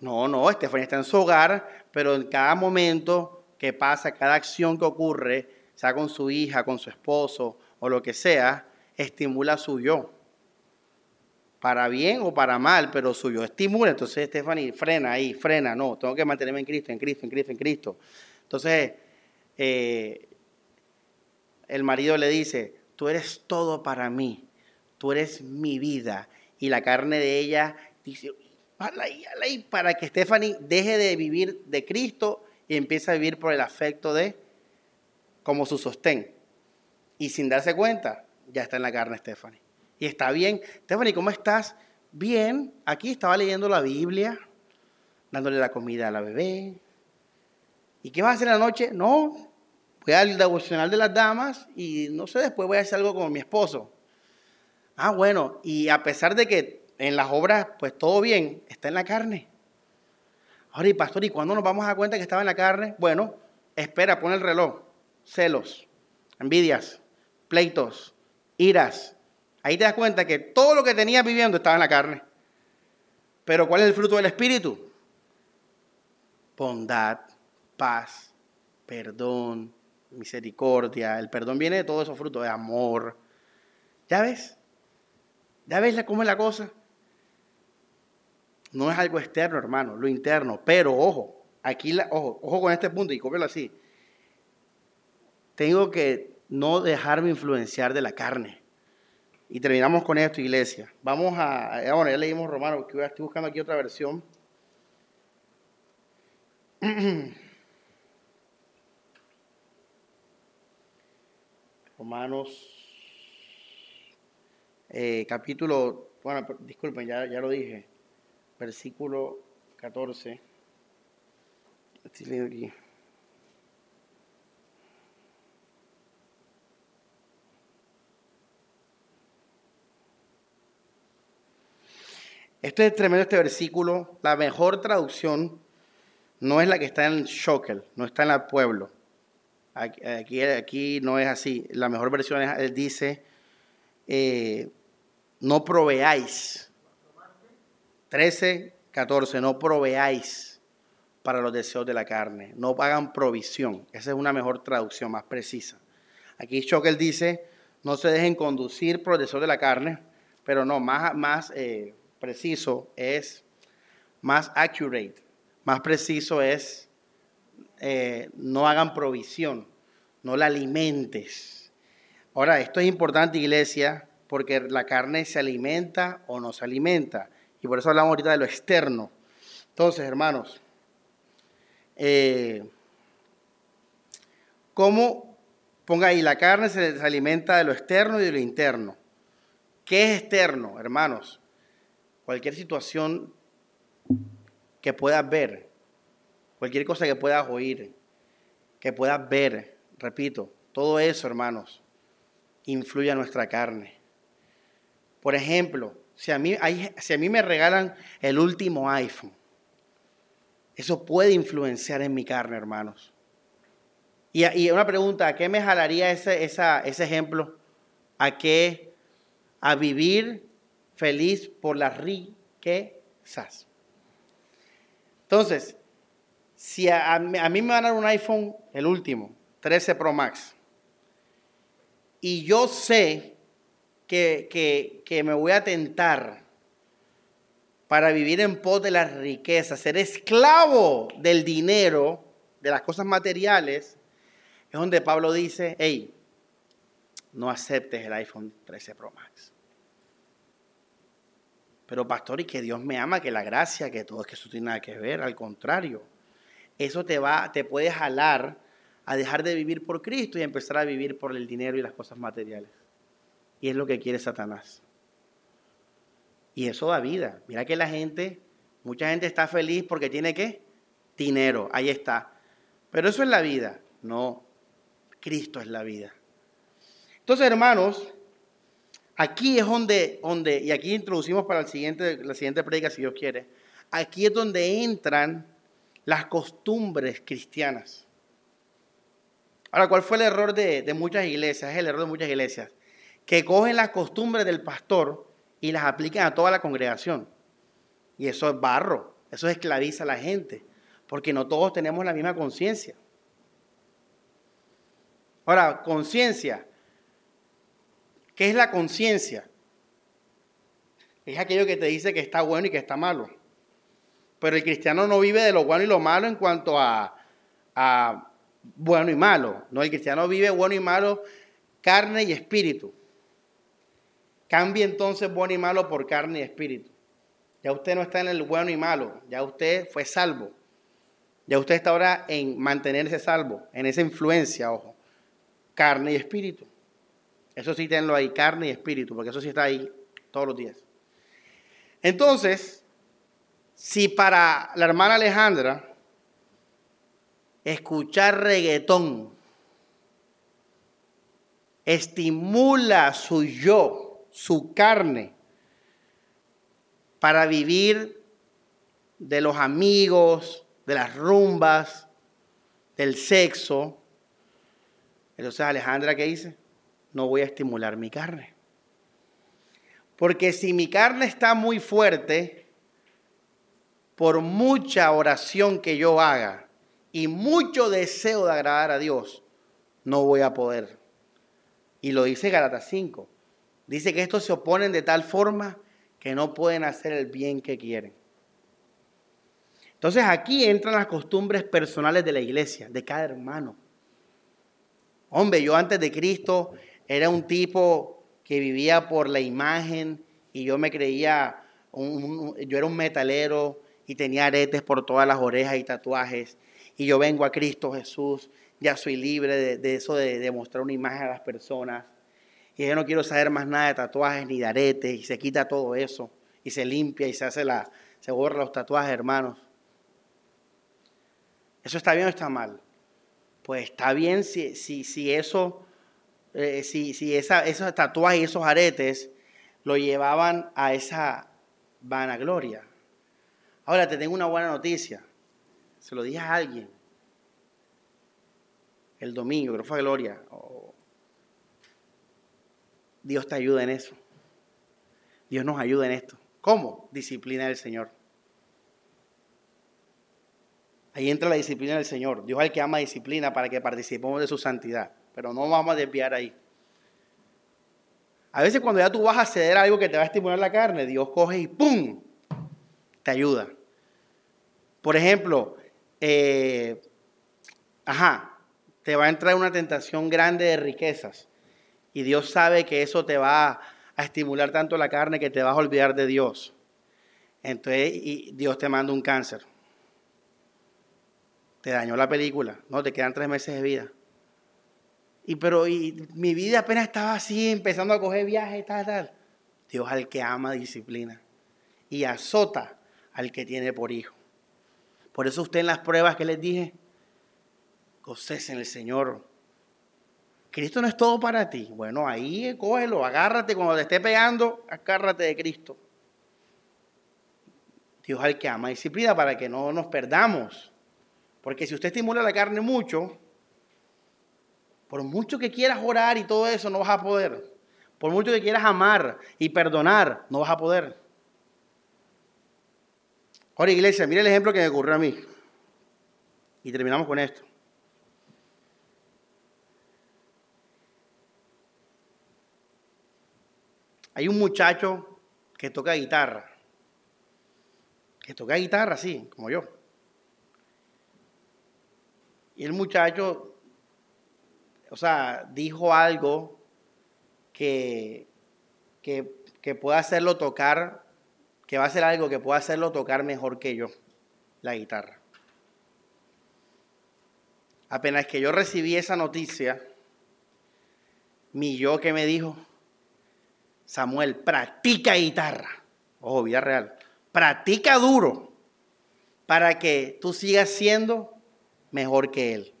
No, no, Estefanía está en su hogar, pero en cada momento que pasa, cada acción que ocurre, sea con su hija, con su esposo o lo que sea, estimula su yo. Para bien o para mal, pero su yo estimula. Entonces, Stephanie, frena ahí, frena, no, tengo que mantenerme en Cristo, en Cristo, en Cristo, en Cristo. Entonces, eh, el marido le dice, tú eres todo para mí, tú eres mi vida. Y la carne de ella dice, para que Stephanie deje de vivir de Cristo y empiece a vivir por el afecto de como su sostén. Y sin darse cuenta, ya está en la carne Stephanie. Y está bien. Stephanie, ¿cómo estás? Bien. Aquí estaba leyendo la Biblia, dándole la comida a la bebé. ¿Y qué vas a hacer en la noche? No, voy al devocional de las damas y no sé, después voy a hacer algo con mi esposo. Ah, bueno, y a pesar de que en las obras, pues todo bien, está en la carne. Ahora, y pastor, ¿y cuándo nos vamos a dar cuenta que estaba en la carne? Bueno, espera, pon el reloj. Celos, envidias, pleitos, iras. Ahí te das cuenta que todo lo que tenías viviendo estaba en la carne. Pero ¿cuál es el fruto del Espíritu? Bondad, paz, perdón, misericordia. El perdón viene de todos esos frutos de amor. ¿Ya ves? ¿Ya ves cómo es la cosa? No es algo externo, hermano, lo interno. Pero ojo, aquí, la, ojo, ojo con este punto y cómelo así. Tengo que no dejarme influenciar de la carne. Y terminamos con esto, iglesia. Vamos a, bueno, ya leímos Romano, que estoy buscando aquí otra versión. Romanos, eh, capítulo, bueno, disculpen, ya, ya lo dije versículo 14. Estoy leyendo aquí. Este es tremendo este versículo. La mejor traducción no es la que está en Shokel, no está en el pueblo. Aquí, aquí, no es así. La mejor versión es, dice, eh, no proveáis 13, 14, no proveáis para los deseos de la carne, no hagan provisión. Esa es una mejor traducción, más precisa. Aquí Schockel dice, no se dejen conducir por los deseos de la carne, pero no, más, más eh, preciso es, más accurate, más preciso es, eh, no hagan provisión, no la alimentes. Ahora, esto es importante, iglesia, porque la carne se alimenta o no se alimenta. Y por eso hablamos ahorita de lo externo. Entonces, hermanos, eh, ¿cómo ponga ahí? La carne se, alimenta de lo externo y de lo interno. ¿Qué es externo, hermanos? Cualquier situación que puedas ver, cualquier cosa que puedas oír, que puedas ver, repito, todo eso, hermanos, influye a nuestra carne. Por ejemplo, si a mí, si a mí me regalan el último iPhone, eso puede influenciar en mi carne, hermanos. Y, una pregunta, ¿a qué me jalaría ese, ese ejemplo? ¿A qué? A vivir feliz por las riquezas. Entonces, si a, mí me van a dar un iPhone, el último, 13 Pro Max, y yo sé que, que, me voy a tentar para vivir en pos de las riquezas, ser esclavo del dinero, de las cosas materiales, es donde Pablo dice, hey, no aceptes el iPhone 13 Pro Max. Pero pastor, y que Dios me ama, que la gracia, que todo que eso tiene nada que ver, al contrario. Eso te va, te puede jalar a dejar de vivir por Cristo y empezar a vivir por el dinero y las cosas materiales. Y es lo que quiere Satanás. Y eso da vida. Mira que la gente, mucha gente está feliz porque tiene qué? Dinero, ahí está. Pero eso es la vida. No, Cristo es la vida. Entonces, hermanos, aquí es donde, donde y aquí introducimos para el siguiente, la siguiente predica, si Dios quiere, aquí es donde entran las costumbres cristianas. Ahora, ¿cuál fue el error de, muchas iglesias? Es el error de muchas iglesias. Que cogen las costumbres del pastor y las aplican a toda la congregación. Y eso es barro, eso esclaviza a la gente, porque no todos tenemos la misma conciencia. Ahora, conciencia. ¿Qué es la conciencia? Es aquello que te dice que está bueno y que está malo. Pero el cristiano no vive de lo bueno y lo malo en cuanto a, a bueno y malo. No, el cristiano vive bueno y malo, carne y espíritu. Cambie entonces bueno y malo por carne y espíritu. Ya usted no está en el bueno y malo, ya usted fue salvo. Ya usted está ahora en mantenerse salvo, en esa influencia, ojo. Carne y espíritu. Eso sí tenlo ahí, carne y espíritu, porque eso sí está ahí todos los días. Entonces, si para la hermana Alejandra escuchar reggaetón estimula su yo, su carne, para vivir de los amigos, de las rumbas, del sexo. Entonces Alejandra, ¿qué dice? No voy a estimular mi carne. Porque si mi carne está muy fuerte, por mucha oración que yo haga, y mucho deseo de agradar a Dios, no voy a poder. Y lo dice Galatas 5. Dice que estos se oponen de tal forma que no pueden hacer el bien que quieren. Entonces aquí entran las costumbres personales de la iglesia, de cada hermano. Hombre, yo antes de Cristo era un tipo que vivía por la imagen y yo me creía, yo era un metalero y tenía aretes por todas las orejas y tatuajes y yo vengo a Cristo Jesús, ya soy libre de, eso de mostrar una imagen a las personas. Y yo no quiero saber más nada de tatuajes ni de aretes y se quita todo eso y se limpia y se hace la, se borra los tatuajes, hermanos. ¿Eso está bien o está mal? Pues está bien si, si, si eso, eh, si, si esa, esos tatuajes y esos aretes lo llevaban a esa vanagloria. Ahora te tengo una buena noticia se lo dije a alguien el domingo, creo que fue Gloria. Dios te ayuda en eso. Dios nos ayuda en esto. ¿Cómo? Disciplina del Señor. Ahí entra la disciplina del Señor. Dios es el que ama disciplina para que participemos de su santidad. Pero no vamos a desviar ahí. A veces cuando ya tú vas a ceder a algo que te va a estimular la carne, Dios coge y ¡pum! Te ayuda. Por ejemplo, eh, ajá, te va a entrar una tentación grande de riquezas. Y Dios sabe que eso te va a estimular tanto la carne que te vas a olvidar de Dios. Entonces, y Dios te manda un cáncer. Te dañó la película, no, te quedan tres meses de vida. Y pero mi vida apenas estaba así, empezando a coger viajes, tal, tal. Dios al que ama disciplina y azota al que tiene por hijo. Por eso usted en las pruebas que les dije, goces en el Señor. Cristo no es todo para ti. Bueno, ahí cógelo, agárrate cuando te esté pegando, agárrate de Cristo. Dios al que ama disciplina para que no nos perdamos. Porque si usted estimula la carne mucho, por mucho que quieras orar y todo eso, no vas a poder. Por mucho que quieras amar y perdonar, no vas a poder. Ahora, iglesia, mire el ejemplo que me ocurrió a mí. Y terminamos con esto. Hay un muchacho que toca guitarra. Que toca guitarra, sí, como yo. Y el muchacho, o sea, dijo algo que, que, hacerlo tocar, que va a hacer algo que pueda hacerlo tocar mejor que yo, la guitarra. Apenas que yo recibí esa noticia, mi yo que me dijo, Samuel, practica guitarra. Ojo, vida real. Practica duro para que tú sigas siendo mejor que él.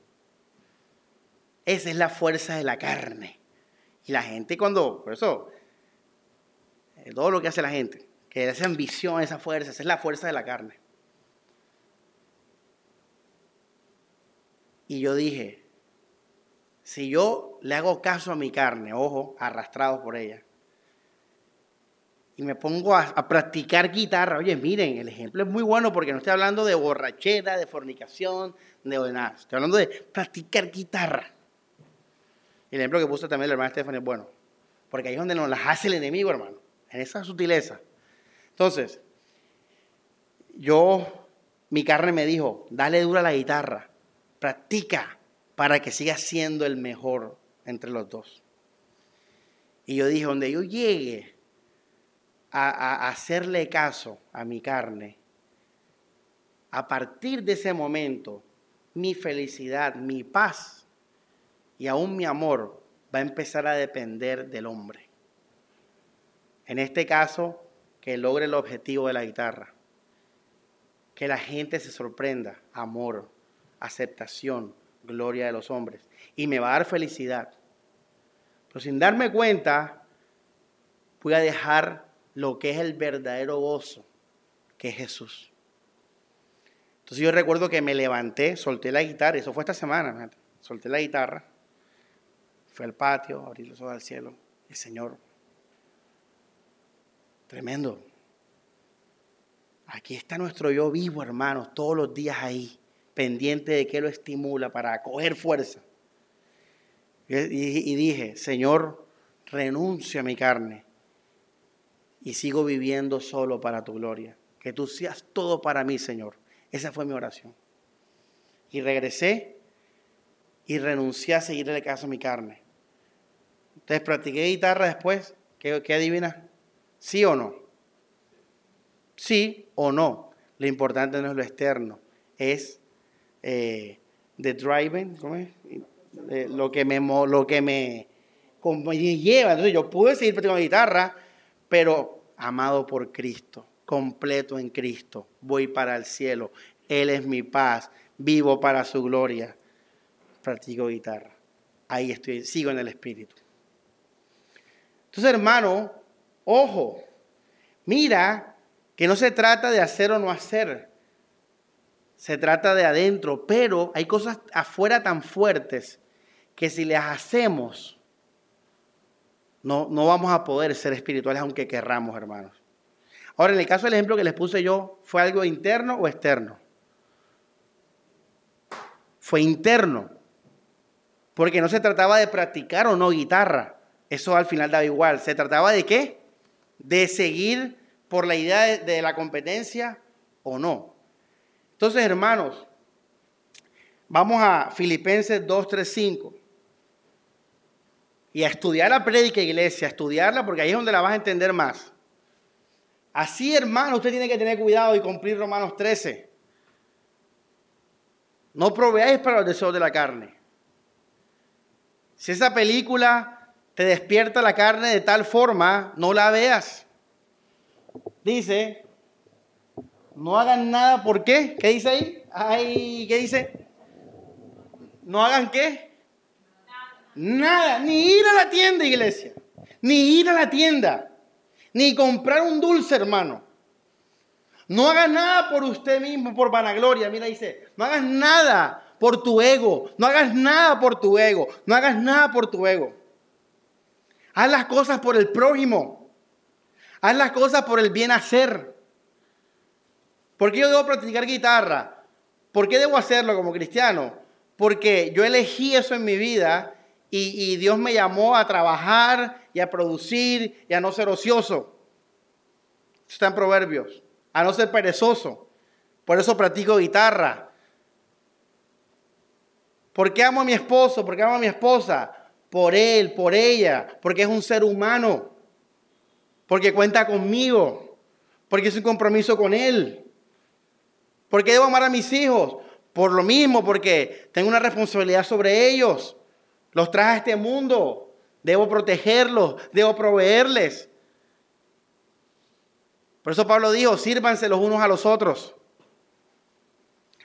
Esa es la fuerza de la carne. Y la gente cuando, por eso, eh, todo lo que hace la gente, que esa ambición, esa fuerza, esa es la fuerza de la carne. Y yo dije, si yo le hago caso a mi carne, ojo, arrastrado por ella, y me pongo a, practicar guitarra. Oye, miren, el ejemplo es muy bueno porque no estoy hablando de borrachera, de fornicación, de nada. Estoy hablando de practicar guitarra. el ejemplo que puso también la hermana Stephanie es bueno. Porque ahí es donde nos las hace el enemigo, hermano. En esa sutileza. Entonces, yo, mi carne me dijo, dale dura la guitarra. Practica para que sigas siendo el mejor entre los dos. Y yo dije, donde yo llegue, a, hacerle caso a mi carne, a partir de ese momento, mi felicidad, mi paz y aún mi amor va a empezar a depender del hombre. En este caso, que logre el objetivo de la guitarra. Que la gente se sorprenda. Amor, aceptación, gloria de los hombres. Y me va a dar felicidad. Pero sin darme cuenta, voy a dejar lo que es el verdadero gozo, que es Jesús. Entonces yo recuerdo que me levanté, solté la guitarra, eso fue esta semana, solté la guitarra, fui al patio, abrí los ojos al cielo, el Señor, tremendo. Aquí está nuestro yo vivo, hermanos, todos los días ahí, pendiente de que lo estimula para coger fuerza. Y, dije, Señor, renuncio a mi carne y sigo viviendo solo para tu gloria. Que tú seas todo para mí, Señor. Esa fue mi oración. Y regresé y renuncié a seguirle caso a mi carne. Entonces practiqué guitarra después. ¿Qué, qué adivina? ¿Sí o no? Sí o no. Lo importante no es lo externo, es eh, the driving. Eh, lo que me, lo que me, me lleva. Entonces yo pude seguir practicando guitarra, pero amado por Cristo, completo en Cristo, voy para el cielo. Él es mi paz, vivo para su gloria. Practico guitarra. Ahí estoy, sigo en el Espíritu. Entonces, hermano, ojo, mira que no se trata de hacer o no hacer. Se trata de adentro, pero hay cosas afuera tan fuertes que si las hacemos, no, no vamos a poder ser espirituales aunque querramos, hermanos. Ahora, en el caso del ejemplo que les puse yo, ¿fue algo interno o externo? Fue interno. Porque no se trataba de practicar o no guitarra. Eso al final daba igual. ¿Se trataba de qué? De seguir por la idea de, de la competencia o no. Entonces, hermanos, vamos a Filipenses 2, 3, 5. Y a estudiar la prédica iglesia, a estudiarla porque ahí es donde la vas a entender más. Así, hermano, usted tiene que tener cuidado y cumplir Romanos 13. No proveáis para los deseos de la carne. Si esa película te despierta la carne de tal forma, no la veas. Dice, no hagan nada, ¿por qué? ¿Qué dice ahí? Ay, ¿qué dice? No hagan qué? Nada, ni ir a la tienda, iglesia. Ni ir a la tienda. Ni comprar un dulce, hermano. No hagas nada por usted mismo, por vanagloria. Mira, dice, no hagas nada por tu ego. No hagas nada por tu ego. No hagas nada por tu ego. Haz las cosas por el prójimo. Haz las cosas por el bien hacer. ¿Por qué yo debo practicar guitarra? ¿Por qué debo hacerlo como cristiano? Porque yo elegí eso en mi vida y, Dios me llamó a trabajar y a producir y a no ser ocioso. está en Proverbios. A no ser perezoso. Por eso practico guitarra. ¿Por qué amo a mi esposo? ¿Por qué amo a mi esposa? Por él, por ella. Porque es un ser humano. Porque cuenta conmigo. Porque es un compromiso con él. ¿Por qué debo amar a mis hijos? Por lo mismo, porque tengo una responsabilidad sobre ellos. Los traje a este mundo. Debo protegerlos, debo proveerles. Por eso Pablo dijo, sírvanse los unos a los otros.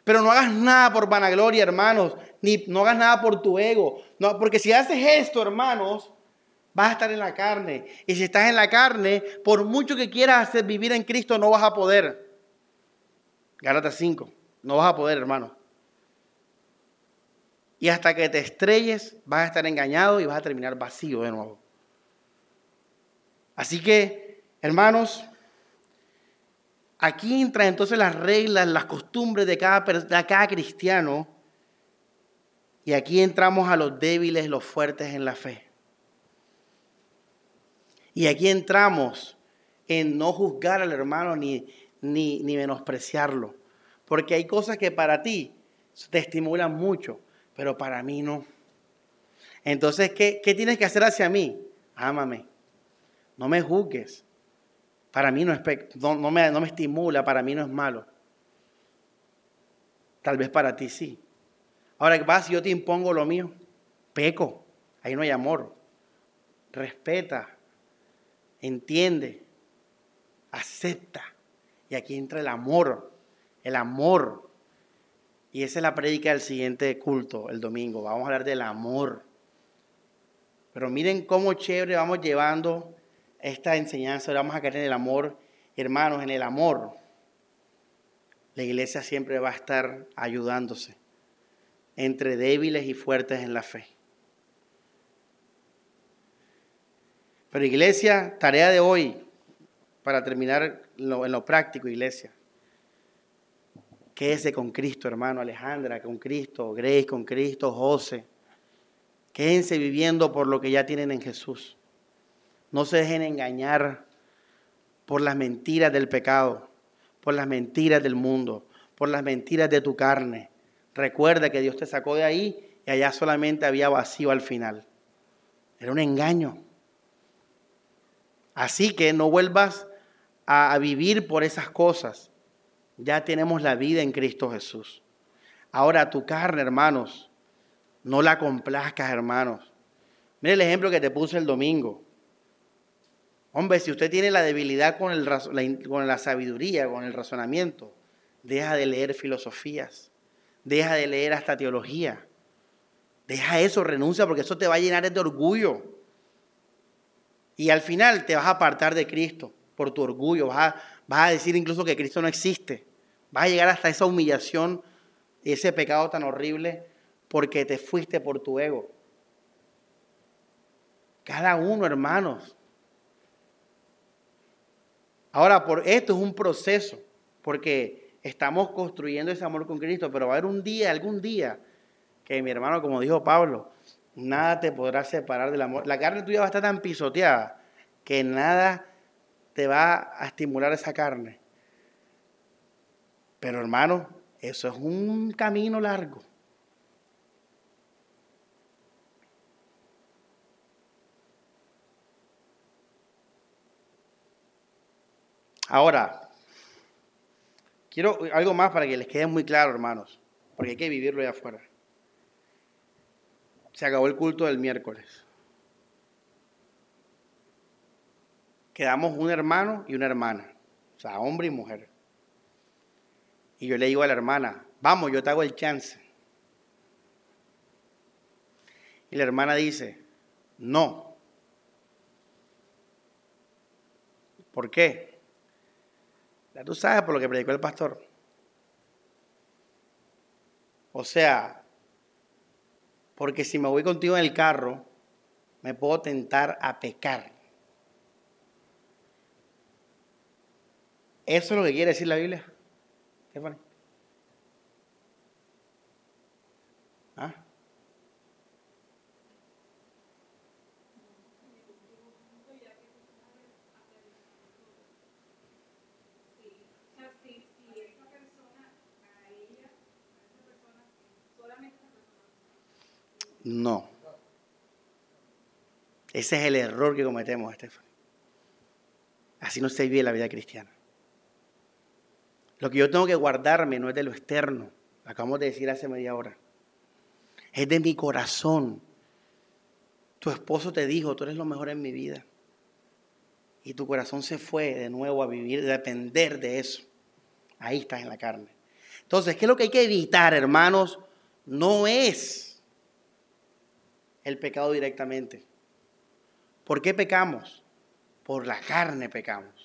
Pero no hagas nada por vanagloria, hermanos, ni no hagas nada por tu ego. No, porque si haces esto, hermanos, vas a estar en la carne. Y si estás en la carne, por mucho que quieras hacer vivir en Cristo, no vas a poder. Gálatas 5, no vas a poder, hermano. Y hasta que te estrelles, vas a estar engañado y vas a terminar vacío de nuevo. Así que, hermanos, aquí entran entonces las reglas, las costumbres de cada, de cada cristiano. Y aquí entramos a los débiles, los fuertes en la fe. Y aquí entramos en no juzgar al hermano ni, ni, ni menospreciarlo. Porque hay cosas que para ti te estimulan mucho pero para mí no. Entonces, ¿qué, tienes que hacer hacia mí? Ámame. No me juzgues. Para mí no, es, no, me, no me estimula, para mí no es malo. Tal vez para ti sí. Ahora, ¿qué pasa si yo te impongo lo mío? Peco. Ahí no hay amor. Respeta. Entiende. Acepta. Y aquí entra el amor. El amor y esa es la prédica del siguiente culto, el domingo. Vamos a hablar del amor. Pero miren cómo chévere vamos llevando esta enseñanza. vamos a caer en el amor. Hermanos, en el amor. La iglesia siempre va a estar ayudándose entre débiles y fuertes en la fe. Pero iglesia, tarea de hoy, para terminar en lo práctico, iglesia. Quédese con Cristo, hermano Alejandra, con Cristo, Grace, con Cristo, José. Quédense viviendo por lo que ya tienen en Jesús. No se dejen engañar por las mentiras del pecado, por las mentiras del mundo, por las mentiras de tu carne. Recuerda que Dios te sacó de ahí y allá solamente había vacío al final. Era un engaño. Así que no vuelvas a, vivir por esas cosas. Ya tenemos la vida en Cristo Jesús. Ahora tu carne, hermanos, no la complazcas, hermanos. Mire el ejemplo que te puse el domingo. Hombre, si usted tiene la debilidad con, la, con la sabiduría, con el razonamiento, deja de leer filosofías, deja de leer hasta teología. Deja eso, renuncia, porque eso te va a llenar de orgullo. Y al final te vas a apartar de Cristo por tu orgullo, vas a, Vas a decir incluso que Cristo no existe. Vas a llegar hasta esa humillación y ese pecado tan horrible porque te fuiste por tu ego. Cada uno, hermanos. Ahora, por esto es un proceso, porque estamos construyendo ese amor con Cristo, pero va a haber un día, algún día, que mi hermano, como dijo Pablo, nada te podrá separar del amor. La carne tuya va a estar tan pisoteada que nada te va a estimular esa carne. Pero hermano, eso es un camino largo. Ahora, quiero algo más para que les quede muy claro, hermanos, porque hay que vivirlo allá afuera. Se acabó el culto del miércoles. Quedamos un hermano y una hermana, o sea, hombre y mujer. Y yo le digo a la hermana, vamos, yo te hago el chance. Y la hermana dice, no. ¿Por qué? Ya tú sabes por lo que predicó el pastor. O sea, porque si me voy contigo en el carro, me puedo tentar a pecar. ¿Eso es lo que quiere decir la Biblia? ¿Ah? No. Ese es el error que cometemos, Estefan. Así no se vive la vida cristiana. Lo que yo tengo que guardarme no es de lo externo, acabamos de decir hace media hora. Es de mi corazón. Tu esposo te dijo, tú eres lo mejor en mi vida. Y tu corazón se fue de nuevo a vivir, a depender de eso. Ahí estás en la carne. Entonces, ¿qué es lo que hay que evitar, hermanos? No es el pecado directamente. ¿Por qué pecamos? Por la carne pecamos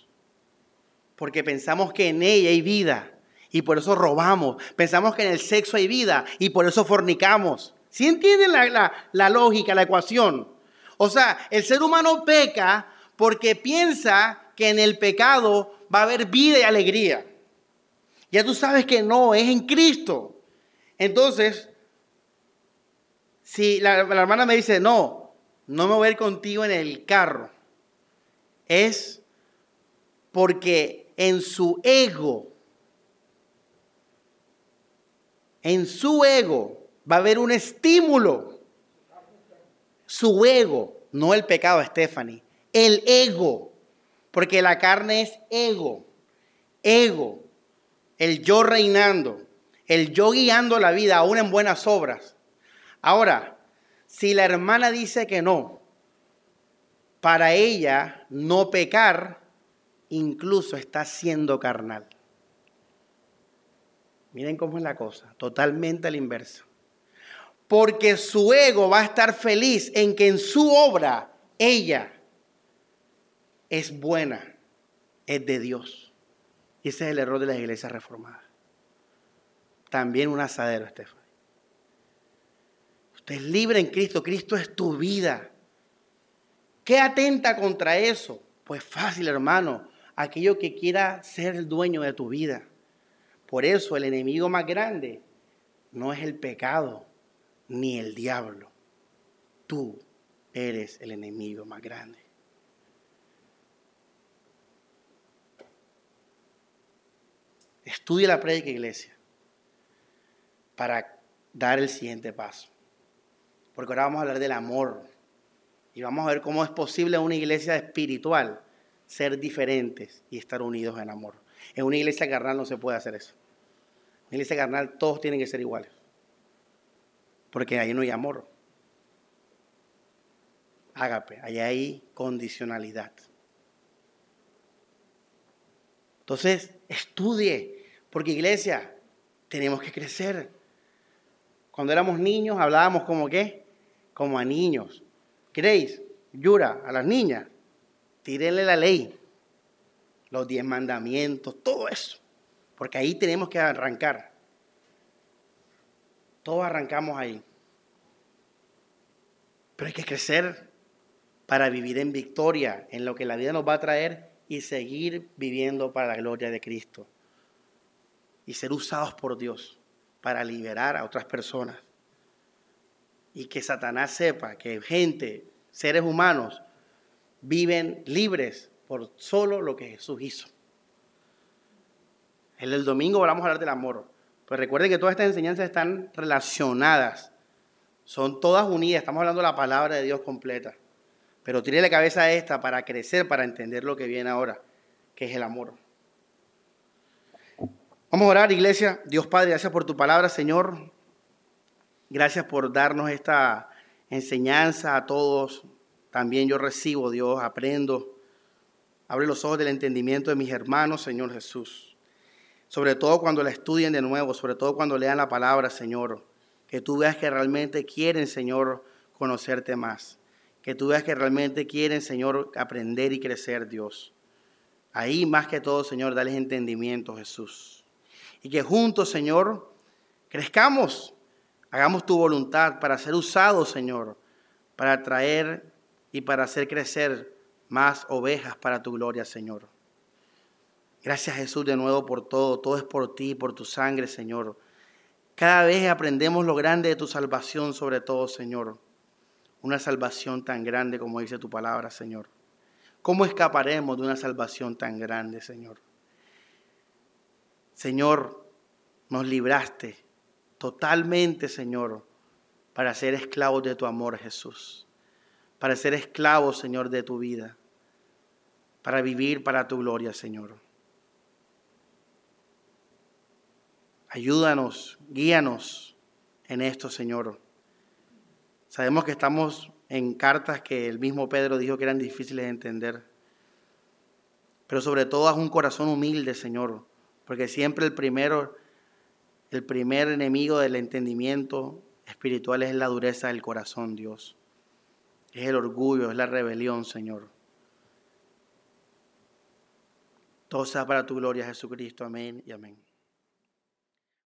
porque pensamos que en ella hay vida y por eso robamos. Pensamos que en el sexo hay vida y por eso fornicamos. ¿Sí entienden la, la, lógica, la ecuación? O sea, el ser humano peca porque piensa que en el pecado va a haber vida y alegría. Ya tú sabes que no, es en Cristo. Entonces, si la, la hermana me dice, no, no me voy a ir contigo en el carro, es porque en su ego, en su ego va a haber un estímulo. Su ego, no el pecado, Stephanie, el ego, porque la carne es ego, ego, el yo reinando, el yo guiando la vida aún en buenas obras. Ahora, si la hermana dice que no, para ella no pecar incluso está siendo carnal. Miren cómo es la cosa, totalmente al inverso. Porque su ego va a estar feliz en que en su obra ella es buena, es de Dios. Y ese es el error de las iglesias reformadas. También un asadero, Estefan. Usted es libre en Cristo, Cristo es tu vida. ¿Qué atenta contra eso? Pues fácil, hermano aquello que quiera ser el dueño de tu vida. Por eso el enemigo más grande no es el pecado ni el diablo. Tú eres el enemigo más grande. Estudia la prédica iglesia para dar el siguiente paso. Porque ahora vamos a hablar del amor y vamos a ver cómo es posible una iglesia espiritual ser diferentes y estar unidos en amor. En una iglesia carnal no se puede hacer eso. En una iglesia carnal todos tienen que ser iguales. Porque ahí no hay amor. Ágape, ahí hay condicionalidad. Entonces, estudie, porque iglesia, tenemos que crecer. Cuando éramos niños hablábamos como qué? Como a niños. ¿Queréis? Yura, a las niñas tírenle la ley, los diez mandamientos, todo eso. Porque ahí tenemos que arrancar. Todos arrancamos ahí. Pero hay que crecer para vivir en victoria, en lo que la vida nos va a traer y seguir viviendo para la gloria de Cristo. Y ser usados por Dios para liberar a otras personas. Y que Satanás sepa que gente, seres humanos, viven libres por solo lo que Jesús hizo. El domingo vamos a hablar del amor. Pues recuerden que todas estas enseñanzas están relacionadas. Son todas unidas. Estamos hablando de la palabra de Dios completa. Pero tire la cabeza a esta para crecer, para entender lo que viene ahora, que es el amor. Vamos a orar, iglesia. Dios Padre, gracias por tu palabra, Señor. Gracias por darnos esta enseñanza a todos. También yo recibo, Dios, aprendo. Abre los ojos del entendimiento de mis hermanos, Señor Jesús. Sobre todo cuando la estudien de nuevo, sobre todo cuando lean la palabra, Señor. Que tú veas que realmente quieren, Señor, conocerte más. Que tú veas que realmente quieren, Señor, aprender y crecer, Dios. Ahí más que todo, Señor, dales entendimiento, Jesús y que juntos, Señor, crezcamos, hagamos tu voluntad para ser usados, Señor, para traer y para hacer crecer más ovejas para tu gloria, Señor. Gracias Jesús de nuevo por todo, todo es por ti, por tu sangre, Señor. Cada vez aprendemos lo grande de tu salvación, sobre todo, Señor. Una salvación tan grande como dice tu palabra, Señor. ¿Cómo escaparemos de una salvación tan grande, Señor? Señor, nos libraste totalmente, Señor, para ser esclavos de tu amor, Jesús. Para ser esclavos, Señor, de tu vida. Para vivir para tu gloria, Señor. Ayúdanos, guíanos en esto, Señor. Sabemos que estamos en cartas que el mismo Pedro dijo que eran difíciles de entender. Pero sobre todo haz un corazón humilde, Señor, porque siempre el primero, el primer enemigo del entendimiento espiritual es la dureza del corazón, Dios. Es el orgullo, es la rebelión, Señor. Todo sea para tu gloria, Jesucristo. Amén y amén.